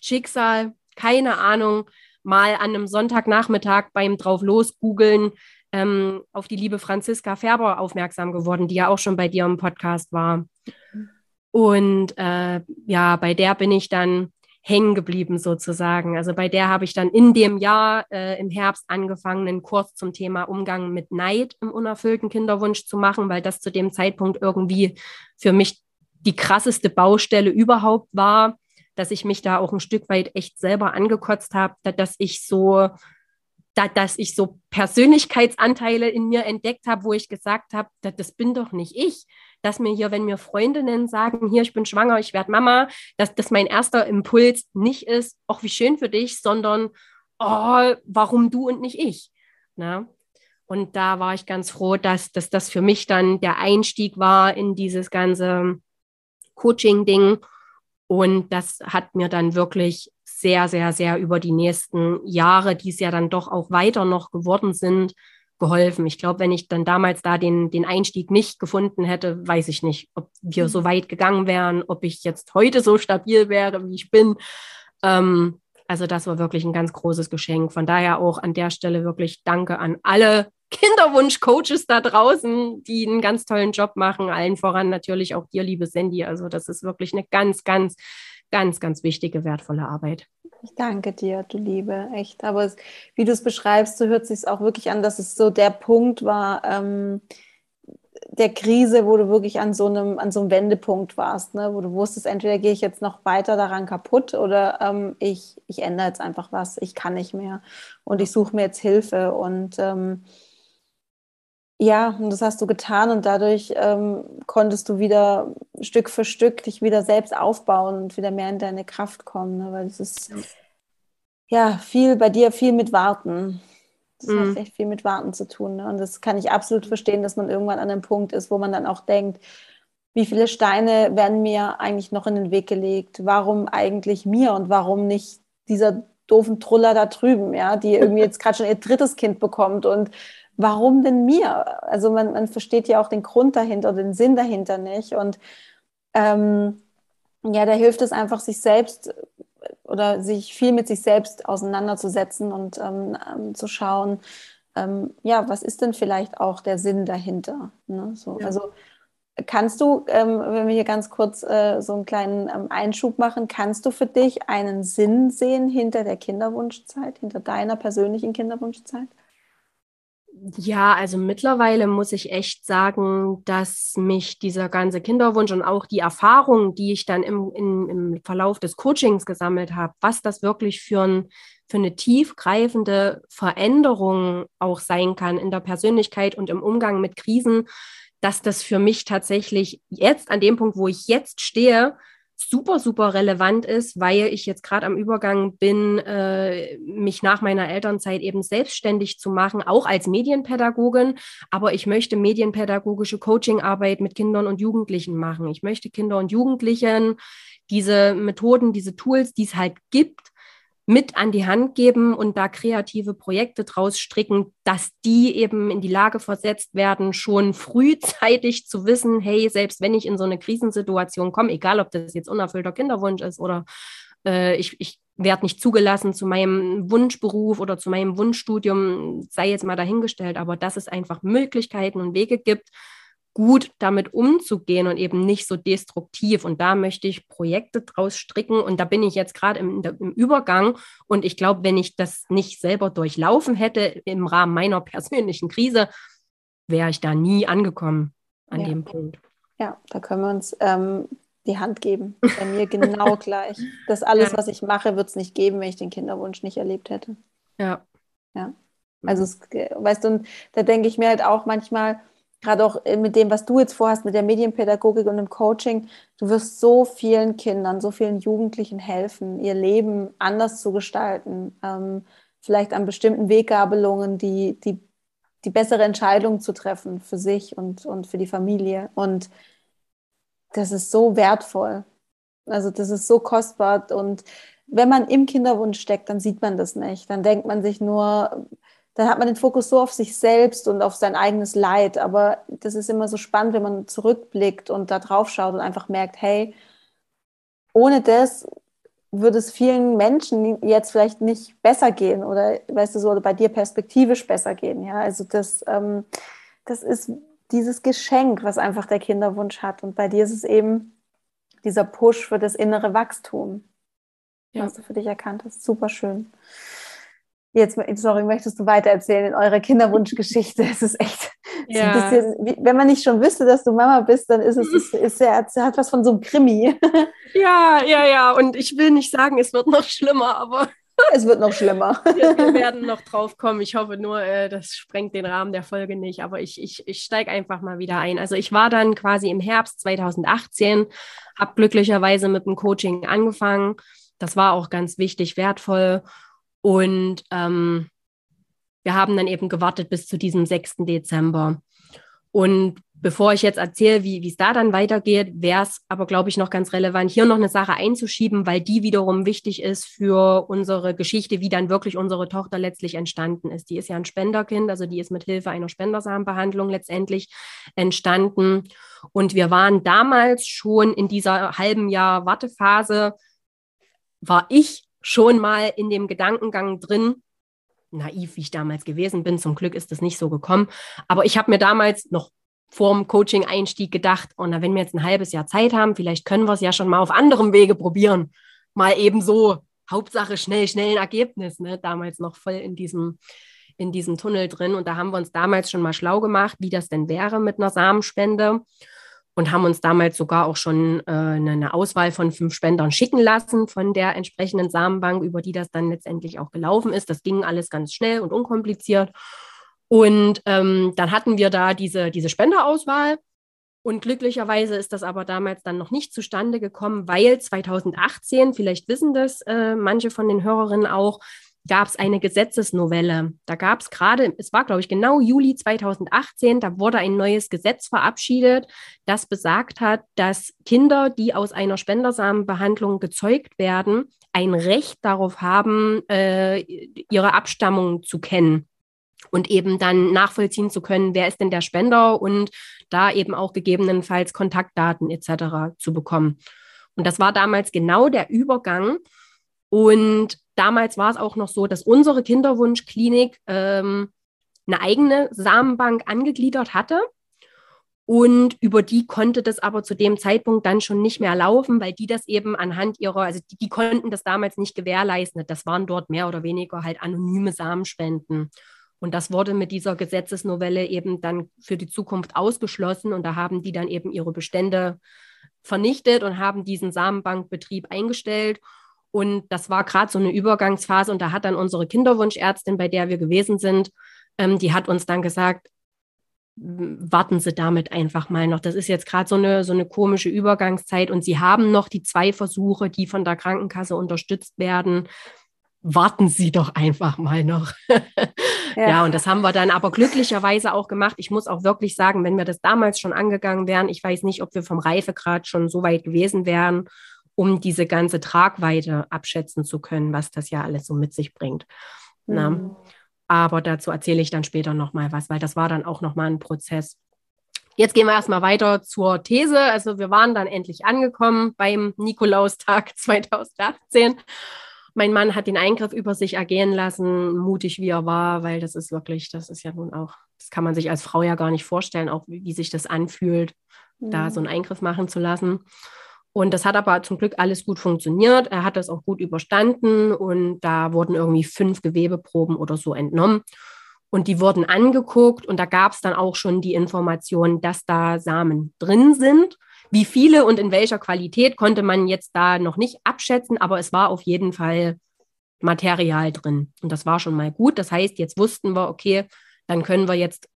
Schicksal, keine Ahnung, mal an einem Sonntagnachmittag beim drauf los googeln ähm, auf die liebe Franziska Färber aufmerksam geworden, die ja auch schon bei dir im Podcast war. Mhm. Und äh, ja, bei der bin ich dann hängen geblieben sozusagen. Also bei der habe ich dann in dem Jahr äh, im Herbst angefangen, einen Kurs zum Thema Umgang mit Neid im unerfüllten Kinderwunsch zu machen, weil das zu dem Zeitpunkt irgendwie für mich die krasseste Baustelle überhaupt war, dass ich mich da auch ein Stück weit echt selber angekotzt habe, dass ich so da, dass ich so Persönlichkeitsanteile in mir entdeckt habe, wo ich gesagt habe, das, das, bin doch nicht ich. Dass mir hier, wenn mir Freundinnen sagen, hier, ich bin schwanger, ich werde Mama, dass das mein erster Impuls nicht ist, ach, wie schön für dich, sondern, oh, warum du und nicht ich? Na? Und da war ich ganz froh, dass, dass das für mich dann der Einstieg war in dieses ganze Coaching-Ding. Und das hat mir dann wirklich sehr, sehr, sehr über die nächsten Jahre, die es ja dann doch auch weiter noch geworden sind, geholfen. Ich glaube, wenn ich dann damals da den, den Einstieg nicht gefunden hätte, weiß ich nicht, ob wir so mhm. weit gegangen wären, ob ich jetzt heute so stabil wäre, wie ich bin. Ähm, also das war wirklich ein ganz großes Geschenk. Von daher auch an der Stelle wirklich Danke an alle Kinderwunsch-Coaches da draußen, die einen ganz tollen Job machen. Allen voran natürlich auch dir, liebe Sandy. Also das ist wirklich eine ganz, ganz ganz, ganz wichtige, wertvolle Arbeit. Ich danke dir, du Liebe, echt. Aber wie du es beschreibst, so hört es sich auch wirklich an, dass es so der Punkt war, ähm, der Krise, wo du wirklich an so einem, an so einem Wendepunkt warst, ne? wo du wusstest, entweder gehe ich jetzt noch weiter daran kaputt oder ähm, ich, ich ändere jetzt einfach was, ich kann nicht mehr und ich suche mir jetzt Hilfe. Und ähm, ja, und das hast du getan und dadurch ähm, konntest du wieder Stück für Stück dich wieder selbst aufbauen und wieder mehr in deine Kraft kommen, ne? weil es ist ja viel bei dir, viel mit Warten. Das mhm. hat echt viel mit Warten zu tun. Ne? Und das kann ich absolut verstehen, dass man irgendwann an einem Punkt ist, wo man dann auch denkt, wie viele Steine werden mir eigentlich noch in den Weg gelegt? Warum eigentlich mir und warum nicht dieser doofen Truller da drüben, ja, die irgendwie jetzt gerade schon ihr drittes Kind bekommt und warum denn mir? Also man, man versteht ja auch den Grund dahinter, den Sinn dahinter nicht. Und ähm, ja, da hilft es einfach, sich selbst oder sich viel mit sich selbst auseinanderzusetzen und ähm, ähm, zu schauen, ähm, ja, was ist denn vielleicht auch der Sinn dahinter? Ne? So, ja. Also kannst du, ähm, wenn wir hier ganz kurz äh, so einen kleinen ähm, Einschub machen, kannst du für dich einen Sinn sehen hinter der Kinderwunschzeit, hinter deiner persönlichen Kinderwunschzeit? Ja, also mittlerweile muss ich echt sagen, dass mich dieser ganze Kinderwunsch und auch die Erfahrung, die ich dann im, im, im Verlauf des Coachings gesammelt habe, was das wirklich für, ein, für eine tiefgreifende Veränderung auch sein kann in der Persönlichkeit und im Umgang mit Krisen, dass das für mich tatsächlich jetzt an dem Punkt, wo ich jetzt stehe, super, super relevant ist, weil ich jetzt gerade am Übergang bin, äh, mich nach meiner Elternzeit eben selbstständig zu machen, auch als Medienpädagogin. Aber ich möchte medienpädagogische Coachingarbeit mit Kindern und Jugendlichen machen. Ich möchte Kinder und Jugendlichen diese Methoden, diese Tools, die es halt gibt, mit an die Hand geben und da kreative Projekte draus stricken, dass die eben in die Lage versetzt werden, schon frühzeitig zu wissen, hey, selbst wenn ich in so eine Krisensituation komme, egal ob das jetzt unerfüllter Kinderwunsch ist oder äh, ich, ich werde nicht zugelassen zu meinem Wunschberuf oder zu meinem Wunschstudium, sei jetzt mal dahingestellt, aber dass es einfach Möglichkeiten und Wege gibt, gut damit umzugehen und eben nicht so destruktiv. Und da möchte ich Projekte draus stricken. Und da bin ich jetzt gerade im, im, Übergang. Und ich glaube, wenn ich das nicht selber durchlaufen hätte im Rahmen meiner persönlichen Krise, wäre ich da nie angekommen an ja. dem Punkt. Ja, da können wir uns ähm, die Hand geben. Bei mir genau gleich. Das alles, was ich mache, wird es nicht geben, wenn ich den Kinderwunsch nicht erlebt hätte. Ja. Ja. Also, es, weißt du, und da denke ich mir halt auch manchmal, gerade auch äh, mit dem, was du jetzt vorhast, mit der Medienpädagogik und dem Coaching, du wirst so vielen Kindern, so vielen Jugendlichen helfen, ihr Leben anders zu gestalten, ähm, vielleicht an bestimmten Weggabelungen, die, die, die bessere Entscheidung zu treffen für sich und, und für die Familie. Und das ist so wertvoll. Also das ist so kostbar. Und wenn man im Kinderwunsch steckt, dann sieht man das nicht. Dann denkt man sich nur, dann hat man den Fokus so auf sich selbst und auf sein eigenes Leid. Aber das ist immer so spannend, wenn man zurückblickt und da drauf schaut und einfach merkt, hey, ohne das würde es vielen Menschen jetzt vielleicht nicht besser gehen oder weißt du so, oder bei dir perspektivisch besser gehen. Ja, also das, ähm, das ist dieses Geschenk, was einfach der Kinderwunsch hat. Und bei dir ist es eben dieser Push für das innere Wachstum, ja. was du für dich erkannt hast. Super schön. Jetzt, sorry, möchtest du weitererzählen in eurer Kinderwunschgeschichte? Es ist echt, ja. ist bisschen, wenn man nicht schon wüsste, dass du Mama bist, dann ist es, ist, ist, ist, hat was von so einem Krimi. Ja, ja, ja. Und ich will nicht sagen, es wird noch schlimmer, aber. Es wird noch schlimmer. Wir, wir werden noch drauf kommen. Ich hoffe nur, äh, das sprengt den Rahmen der Folge nicht. Aber ich, ich, ich steige einfach mal wieder ein. Also ich war dann quasi im Herbst 2018, habe glücklicherweise mit dem Coaching angefangen. Das war auch ganz wichtig, wertvoll. Und ähm, wir haben dann eben gewartet bis zu diesem 6. Dezember. Und bevor ich jetzt erzähle, wie es da dann weitergeht, wäre es aber, glaube ich, noch ganz relevant, hier noch eine Sache einzuschieben, weil die wiederum wichtig ist für unsere Geschichte, wie dann wirklich unsere Tochter letztlich entstanden ist. Die ist ja ein Spenderkind, also die ist mit Hilfe einer Spendersamenbehandlung letztendlich entstanden. Und wir waren damals schon in dieser halben Jahr Wartephase, war ich schon mal in dem Gedankengang drin, naiv wie ich damals gewesen bin, zum Glück ist das nicht so gekommen, aber ich habe mir damals noch vor dem Coaching-Einstieg gedacht, oh, na, wenn wir jetzt ein halbes Jahr Zeit haben, vielleicht können wir es ja schon mal auf anderem Wege probieren. Mal eben so, Hauptsache schnell, schnell ein Ergebnis, ne? damals noch voll in diesem, in diesem Tunnel drin. Und da haben wir uns damals schon mal schlau gemacht, wie das denn wäre mit einer Samenspende. Und haben uns damals sogar auch schon äh, eine Auswahl von fünf Spendern schicken lassen von der entsprechenden Samenbank, über die das dann letztendlich auch gelaufen ist. Das ging alles ganz schnell und unkompliziert. Und ähm, dann hatten wir da diese, diese Spenderauswahl. Und glücklicherweise ist das aber damals dann noch nicht zustande gekommen, weil 2018, vielleicht wissen das äh, manche von den Hörerinnen auch, gab es eine Gesetzesnovelle. Da gab es gerade, es war, glaube ich, genau Juli 2018, da wurde ein neues Gesetz verabschiedet, das besagt hat, dass Kinder, die aus einer Spendersamenbehandlung gezeugt werden, ein Recht darauf haben, äh, ihre Abstammung zu kennen und eben dann nachvollziehen zu können, wer ist denn der Spender und da eben auch gegebenenfalls Kontaktdaten etc. zu bekommen. Und das war damals genau der Übergang. Und damals war es auch noch so, dass unsere Kinderwunschklinik ähm, eine eigene Samenbank angegliedert hatte. Und über die konnte das aber zu dem Zeitpunkt dann schon nicht mehr laufen, weil die das eben anhand ihrer, also die, die konnten das damals nicht gewährleisten. Das waren dort mehr oder weniger halt anonyme Samenspenden. Und das wurde mit dieser Gesetzesnovelle eben dann für die Zukunft ausgeschlossen. Und da haben die dann eben ihre Bestände vernichtet und haben diesen Samenbankbetrieb eingestellt. Und das war gerade so eine Übergangsphase. Und da hat dann unsere Kinderwunschärztin, bei der wir gewesen sind, ähm, die hat uns dann gesagt, warten Sie damit einfach mal noch. Das ist jetzt gerade so eine, so eine komische Übergangszeit und Sie haben noch die zwei Versuche, die von der Krankenkasse unterstützt werden. Warten Sie doch einfach mal noch. ja. ja, und das haben wir dann aber glücklicherweise auch gemacht. Ich muss auch wirklich sagen, wenn wir das damals schon angegangen wären, ich weiß nicht, ob wir vom Reifegrad schon so weit gewesen wären um diese ganze Tragweite abschätzen zu können, was das ja alles so mit sich bringt. Mhm. Aber dazu erzähle ich dann später nochmal was, weil das war dann auch nochmal ein Prozess. Jetzt gehen wir erstmal weiter zur These. Also wir waren dann endlich angekommen beim Nikolaustag 2018. Mein Mann hat den Eingriff über sich ergehen lassen, mutig wie er war, weil das ist wirklich, das ist ja nun auch, das kann man sich als Frau ja gar nicht vorstellen, auch wie, wie sich das anfühlt, mhm. da so einen Eingriff machen zu lassen. Und das hat aber zum Glück alles gut funktioniert. Er hat das auch gut überstanden und da wurden irgendwie fünf Gewebeproben oder so entnommen. Und die wurden angeguckt und da gab es dann auch schon die Information, dass da Samen drin sind. Wie viele und in welcher Qualität konnte man jetzt da noch nicht abschätzen, aber es war auf jeden Fall Material drin. Und das war schon mal gut. Das heißt, jetzt wussten wir, okay, dann können wir jetzt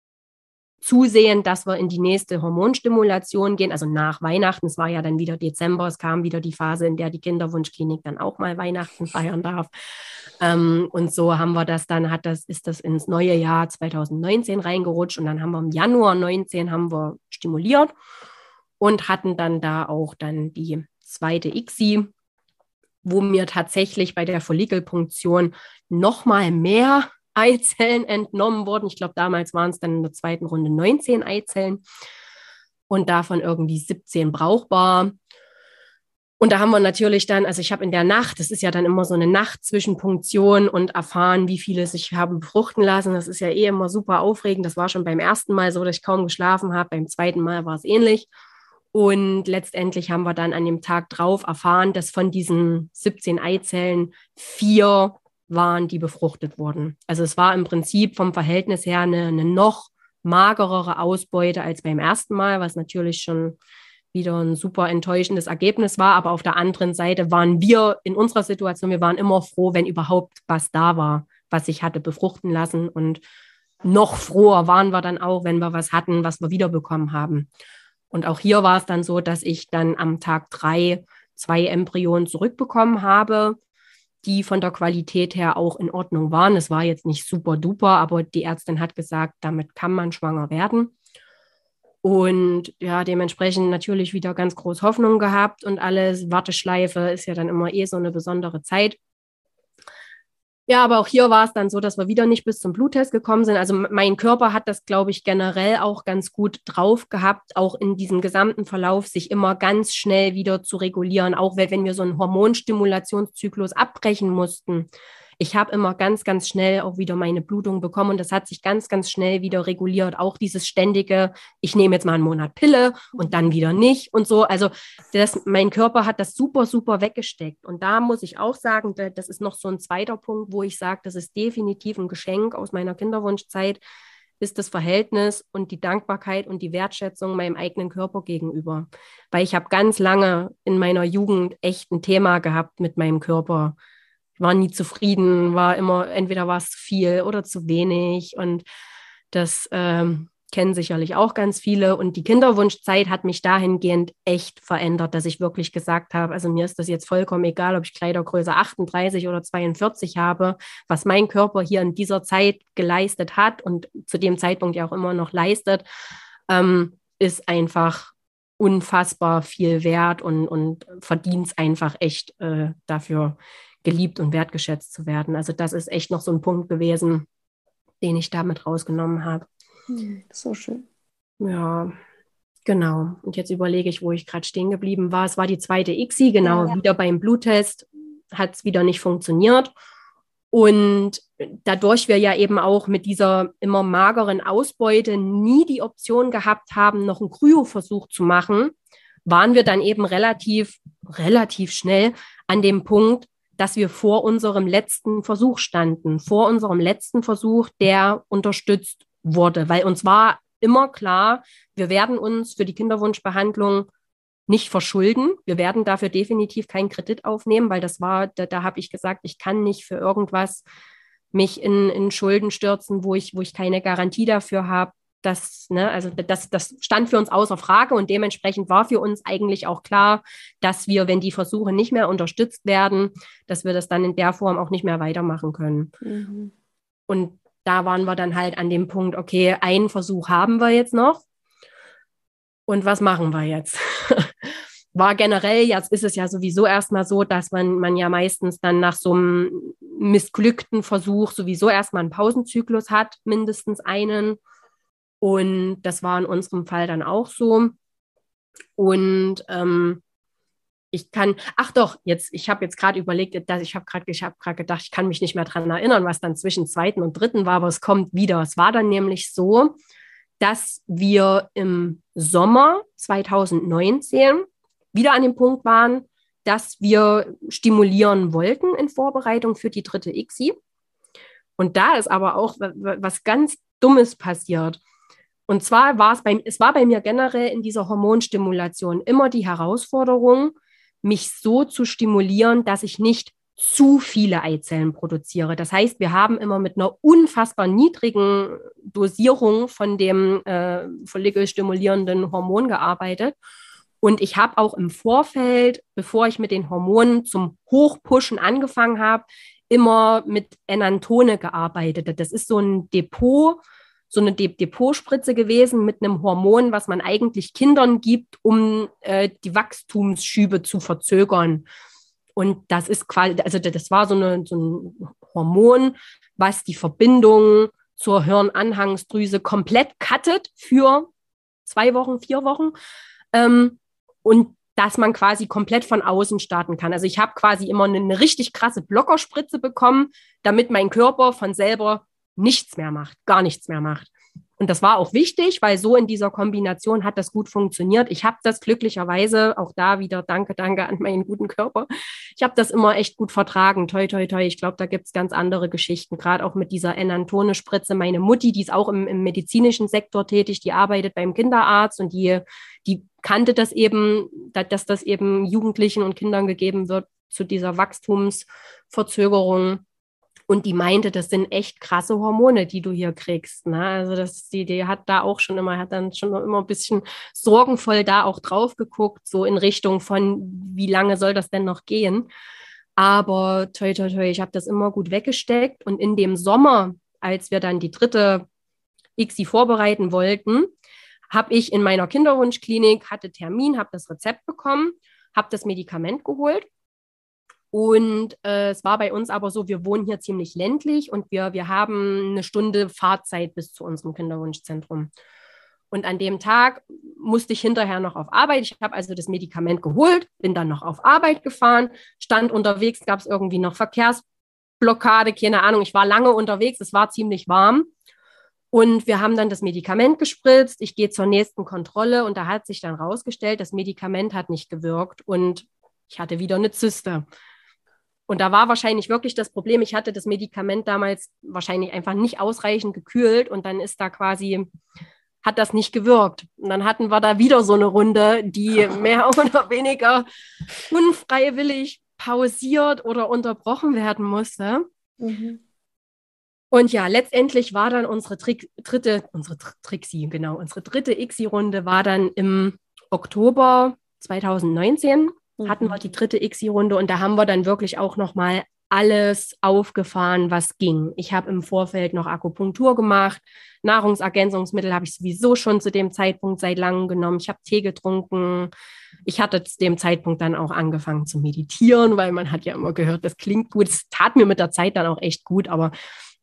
zusehen, dass wir in die nächste Hormonstimulation gehen, also nach Weihnachten. Es war ja dann wieder Dezember, es kam wieder die Phase, in der die Kinderwunschklinik dann auch mal Weihnachten feiern darf. Ähm, und so haben wir das dann, hat das, ist das ins neue Jahr 2019 reingerutscht und dann haben wir im Januar 19 haben wir stimuliert und hatten dann da auch dann die zweite ICSI, wo mir tatsächlich bei der Follikelpunktion noch mal mehr Eizellen entnommen wurden. Ich glaube, damals waren es dann in der zweiten Runde 19 Eizellen und davon irgendwie 17 brauchbar. Und da haben wir natürlich dann, also ich habe in der Nacht, das ist ja dann immer so eine Nacht zwischen Punktion und erfahren, wie viele sich haben befruchten lassen. Das ist ja eh immer super aufregend. Das war schon beim ersten Mal so, dass ich kaum geschlafen habe. Beim zweiten Mal war es ähnlich. Und letztendlich haben wir dann an dem Tag drauf erfahren, dass von diesen 17 Eizellen vier waren, die befruchtet wurden. Also es war im Prinzip vom Verhältnis her eine, eine noch magerere Ausbeute als beim ersten Mal, was natürlich schon wieder ein super enttäuschendes Ergebnis war. Aber auf der anderen Seite waren wir in unserer Situation, wir waren immer froh, wenn überhaupt was da war, was sich hatte befruchten lassen. Und noch froher waren wir dann auch, wenn wir was hatten, was wir wiederbekommen haben. Und auch hier war es dann so, dass ich dann am Tag drei zwei Embryonen zurückbekommen habe die von der Qualität her auch in Ordnung waren. Es war jetzt nicht super duper, aber die Ärztin hat gesagt, damit kann man schwanger werden. Und ja, dementsprechend natürlich wieder ganz groß Hoffnung gehabt und alles. Warteschleife ist ja dann immer eh so eine besondere Zeit. Ja, aber auch hier war es dann so, dass wir wieder nicht bis zum Bluttest gekommen sind. Also mein Körper hat das, glaube ich, generell auch ganz gut drauf gehabt, auch in diesem gesamten Verlauf sich immer ganz schnell wieder zu regulieren, auch wenn wir so einen Hormonstimulationszyklus abbrechen mussten. Ich habe immer ganz, ganz schnell auch wieder meine Blutung bekommen und das hat sich ganz, ganz schnell wieder reguliert. Auch dieses ständige, ich nehme jetzt mal einen Monat Pille und dann wieder nicht und so. Also das, mein Körper hat das super, super weggesteckt. Und da muss ich auch sagen, das ist noch so ein zweiter Punkt, wo ich sage, das ist definitiv ein Geschenk aus meiner Kinderwunschzeit ist das Verhältnis und die Dankbarkeit und die Wertschätzung meinem eigenen Körper gegenüber. Weil ich habe ganz lange in meiner Jugend echt ein Thema gehabt mit meinem Körper. War nie zufrieden, war immer, entweder war es zu viel oder zu wenig. Und das ähm, kennen sicherlich auch ganz viele. Und die Kinderwunschzeit hat mich dahingehend echt verändert, dass ich wirklich gesagt habe, also mir ist das jetzt vollkommen egal, ob ich Kleidergröße 38 oder 42 habe, was mein Körper hier in dieser Zeit geleistet hat und zu dem Zeitpunkt ja auch immer noch leistet, ähm, ist einfach unfassbar viel wert und, und verdient es einfach echt äh, dafür geliebt und wertgeschätzt zu werden. Also das ist echt noch so ein Punkt gewesen, den ich damit rausgenommen habe. Hm, so schön. Ja, genau. Und jetzt überlege ich, wo ich gerade stehen geblieben war. Es war die zweite ICSI, genau, ja. wieder beim Bluttest hat es wieder nicht funktioniert. Und dadurch wir ja eben auch mit dieser immer mageren Ausbeute nie die Option gehabt haben, noch einen Kryoversuch zu machen, waren wir dann eben relativ, relativ schnell an dem Punkt, dass wir vor unserem letzten Versuch standen, vor unserem letzten Versuch, der unterstützt wurde, weil uns war immer klar, wir werden uns für die Kinderwunschbehandlung nicht verschulden. Wir werden dafür definitiv keinen Kredit aufnehmen, weil das war, da, da habe ich gesagt, ich kann nicht für irgendwas mich in, in Schulden stürzen, wo ich, wo ich keine Garantie dafür habe. Das, ne, also das, das stand für uns außer Frage und dementsprechend war für uns eigentlich auch klar, dass wir, wenn die Versuche nicht mehr unterstützt werden, dass wir das dann in der Form auch nicht mehr weitermachen können. Mhm. Und da waren wir dann halt an dem Punkt, okay, einen Versuch haben wir jetzt noch. Und was machen wir jetzt? War generell, jetzt ist es ja sowieso erstmal so, dass man, man ja meistens dann nach so einem missglückten Versuch sowieso erstmal einen Pausenzyklus hat, mindestens einen. Und das war in unserem Fall dann auch so. Und ähm, ich kann, ach doch, jetzt, ich habe jetzt gerade überlegt, dass ich habe gerade hab gedacht, ich kann mich nicht mehr daran erinnern, was dann zwischen zweiten und dritten war, aber es kommt wieder. Es war dann nämlich so, dass wir im Sommer 2019 wieder an dem Punkt waren, dass wir stimulieren wollten in Vorbereitung für die dritte ICSI. Und da ist aber auch was ganz Dummes passiert. Und zwar war es bei, es war bei mir generell in dieser Hormonstimulation immer die Herausforderung, mich so zu stimulieren, dass ich nicht zu viele Eizellen produziere. Das heißt, wir haben immer mit einer unfassbar niedrigen Dosierung von dem äh, follikelstimulierenden Hormon gearbeitet. Und ich habe auch im Vorfeld, bevor ich mit den Hormonen zum Hochpushen angefangen habe, immer mit Enantone gearbeitet. Das ist so ein Depot, so eine De Depotspritze gewesen mit einem Hormon, was man eigentlich Kindern gibt, um äh, die Wachstumsschübe zu verzögern. Und das ist quasi, also das war so, eine, so ein Hormon, was die Verbindung zur Hirnanhangsdrüse komplett cuttet für zwei Wochen, vier Wochen. Ähm, und dass man quasi komplett von außen starten kann. Also ich habe quasi immer eine, eine richtig krasse Blockerspritze bekommen, damit mein Körper von selber nichts mehr macht, gar nichts mehr macht. Und das war auch wichtig, weil so in dieser Kombination hat das gut funktioniert. Ich habe das glücklicherweise, auch da wieder danke, danke an meinen guten Körper. Ich habe das immer echt gut vertragen. Toi, toi, toi. Ich glaube, da gibt es ganz andere Geschichten, gerade auch mit dieser Enantone-Spritze. Meine Mutti, die ist auch im, im, medizinischen Sektor tätig, die arbeitet beim Kinderarzt und die, die kannte das eben, dass das eben Jugendlichen und Kindern gegeben wird zu dieser Wachstumsverzögerung. Und die meinte, das sind echt krasse Hormone, die du hier kriegst. Ne? Also das, die, die hat da auch schon immer, hat dann schon immer ein bisschen sorgenvoll da auch drauf geguckt, so in Richtung von, wie lange soll das denn noch gehen? Aber toi, toi, toi, ich habe das immer gut weggesteckt. Und in dem Sommer, als wir dann die dritte ICSI vorbereiten wollten, habe ich in meiner Kinderwunschklinik, hatte Termin, habe das Rezept bekommen, habe das Medikament geholt und äh, es war bei uns aber so, wir wohnen hier ziemlich ländlich und wir, wir haben eine Stunde Fahrzeit bis zu unserem Kinderwunschzentrum. Und an dem Tag musste ich hinterher noch auf Arbeit. Ich habe also das Medikament geholt, bin dann noch auf Arbeit gefahren, stand unterwegs, gab es irgendwie noch Herzblockade, keine Ahnung. Ich war lange unterwegs, es war ziemlich warm. Und wir haben dann das Medikament gespritzt. Ich gehe zur nächsten Kontrolle und da hat sich dann rausgestellt, das Medikament hat nicht gewirkt und ich hatte wieder eine Zyste. Und da war wahrscheinlich wirklich das Problem, ich hatte das Medikament damals wahrscheinlich einfach nicht ausreichend gekühlt und dann ist da quasi, hat das nicht gewirkt. Und dann hatten wir da wieder so eine Runde, die mehr oder weniger unfreiwillig pausiert oder unterbrochen werden musste. Mhm. Und ja, letztendlich war dann unsere Trick, dritte, unsere Trixie, genau, unsere dritte ICSI-Runde war dann im Oktober 2019 mhm. hatten wir die dritte ICSI-Runde und da haben wir dann wirklich auch nochmal alles aufgefahren, was ging. Ich habe im Vorfeld noch Akupunktur gemacht, Nahrungsergänzungsmittel habe ich sowieso schon zu dem Zeitpunkt seit langem genommen. Ich habe Tee getrunken. Ich hatte zu dem Zeitpunkt dann auch angefangen zu meditieren, weil man hat ja immer gehört, das klingt gut. Es tat mir mit der Zeit dann auch echt gut, aber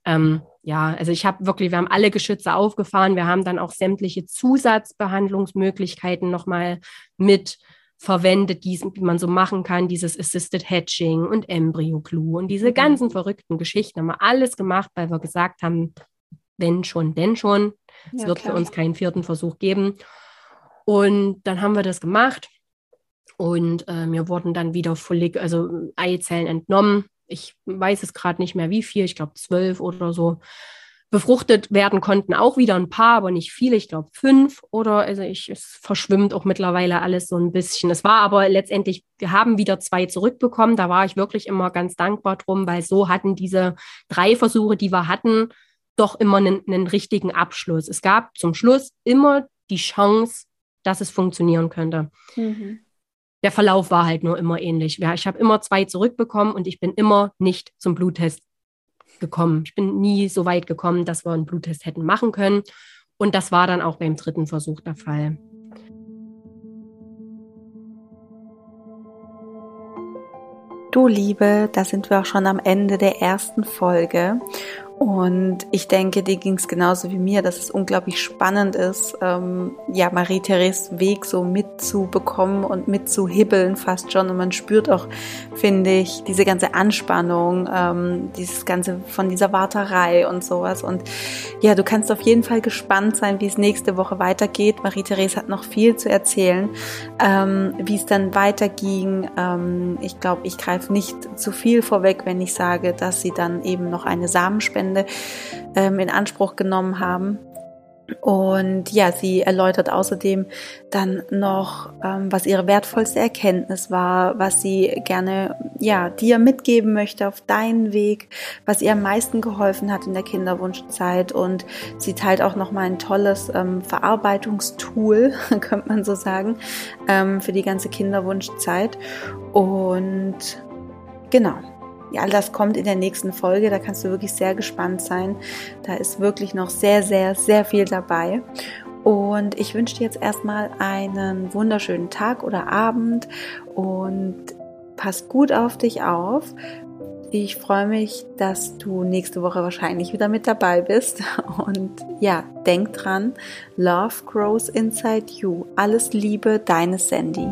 ähm, ja, also ich habe wirklich, wir haben alle Geschütze aufgefahren. Wir haben dann auch sämtliche Zusatzbehandlungsmöglichkeiten nochmal mit verwendet, die man so machen kann, dieses Assisted Hatching und Embryo Glue und diese mhm. ganzen verrückten Geschichten haben wir alles gemacht, weil wir gesagt haben, wenn schon, denn schon. Es ja, wird klar. für uns keinen vierten Versuch geben. Und dann haben wir das gemacht und äh, mir wurden dann wieder Follik, also Eizellen entnommen ich weiß es gerade nicht mehr wie viel, ich glaube zwölf oder so. Befruchtet werden konnten auch wieder ein paar, aber nicht viele, ich glaube fünf oder also ich, es verschwimmt auch mittlerweile alles so ein bisschen. Es war aber letztendlich, wir haben wieder zwei zurückbekommen, da war ich wirklich immer ganz dankbar drum, weil so hatten diese drei Versuche, die wir hatten, doch immer einen, einen richtigen Abschluss. Es gab zum Schluss immer die Chance, dass es funktionieren könnte. Mhm der Verlauf war halt nur immer ähnlich. Ich habe immer zwei zurückbekommen und ich bin immer nicht zum Bluttest gekommen. Ich bin nie so weit gekommen, dass wir einen Bluttest hätten machen können. Und das war dann auch beim dritten Versuch der Fall. Du Liebe, da sind wir auch schon am Ende der ersten Folge. Und ich denke, dir ging es genauso wie mir, dass es unglaublich spannend ist, ähm, ja, Marie-Therese Weg so mitzubekommen und mitzuhibbeln fast schon. Und man spürt auch, finde ich, diese ganze Anspannung, ähm, dieses ganze von dieser Warterei und sowas. Und ja, du kannst auf jeden Fall gespannt sein, wie es nächste Woche weitergeht. Marie-Therese hat noch viel zu erzählen, ähm, wie es dann weiterging. Ähm, ich glaube, ich greife nicht zu viel vorweg, wenn ich sage, dass sie dann eben noch eine Samenspende Wochenende ähm, in Anspruch genommen haben. Und ja, sie erläutert außerdem dann noch, ähm, was ihre wertvollste Erkenntnis war, was sie gerne ja dir mitgeben möchte auf deinen Weg, was ihr am meisten geholfen hat in der Kinderwunschzeit. Und sie teilt auch noch mal ein tolles ähm, Verarbeitungstool, könnte man so sagen, ähm, für die ganze Kinderwunschzeit. Und genau. Ja, all das kommt in der nächsten Folge. Da kannst du wirklich sehr gespannt sein. Da ist wirklich noch sehr, sehr, sehr viel dabei. Und ich wünsche dir jetzt erstmal einen wunderschönen Tag oder Abend und pass gut auf dich auf. Ich freue mich, dass du nächste Woche wahrscheinlich wieder mit dabei bist. Und ja, denk dran, Love grows inside you. Alles Liebe, deine Sandy.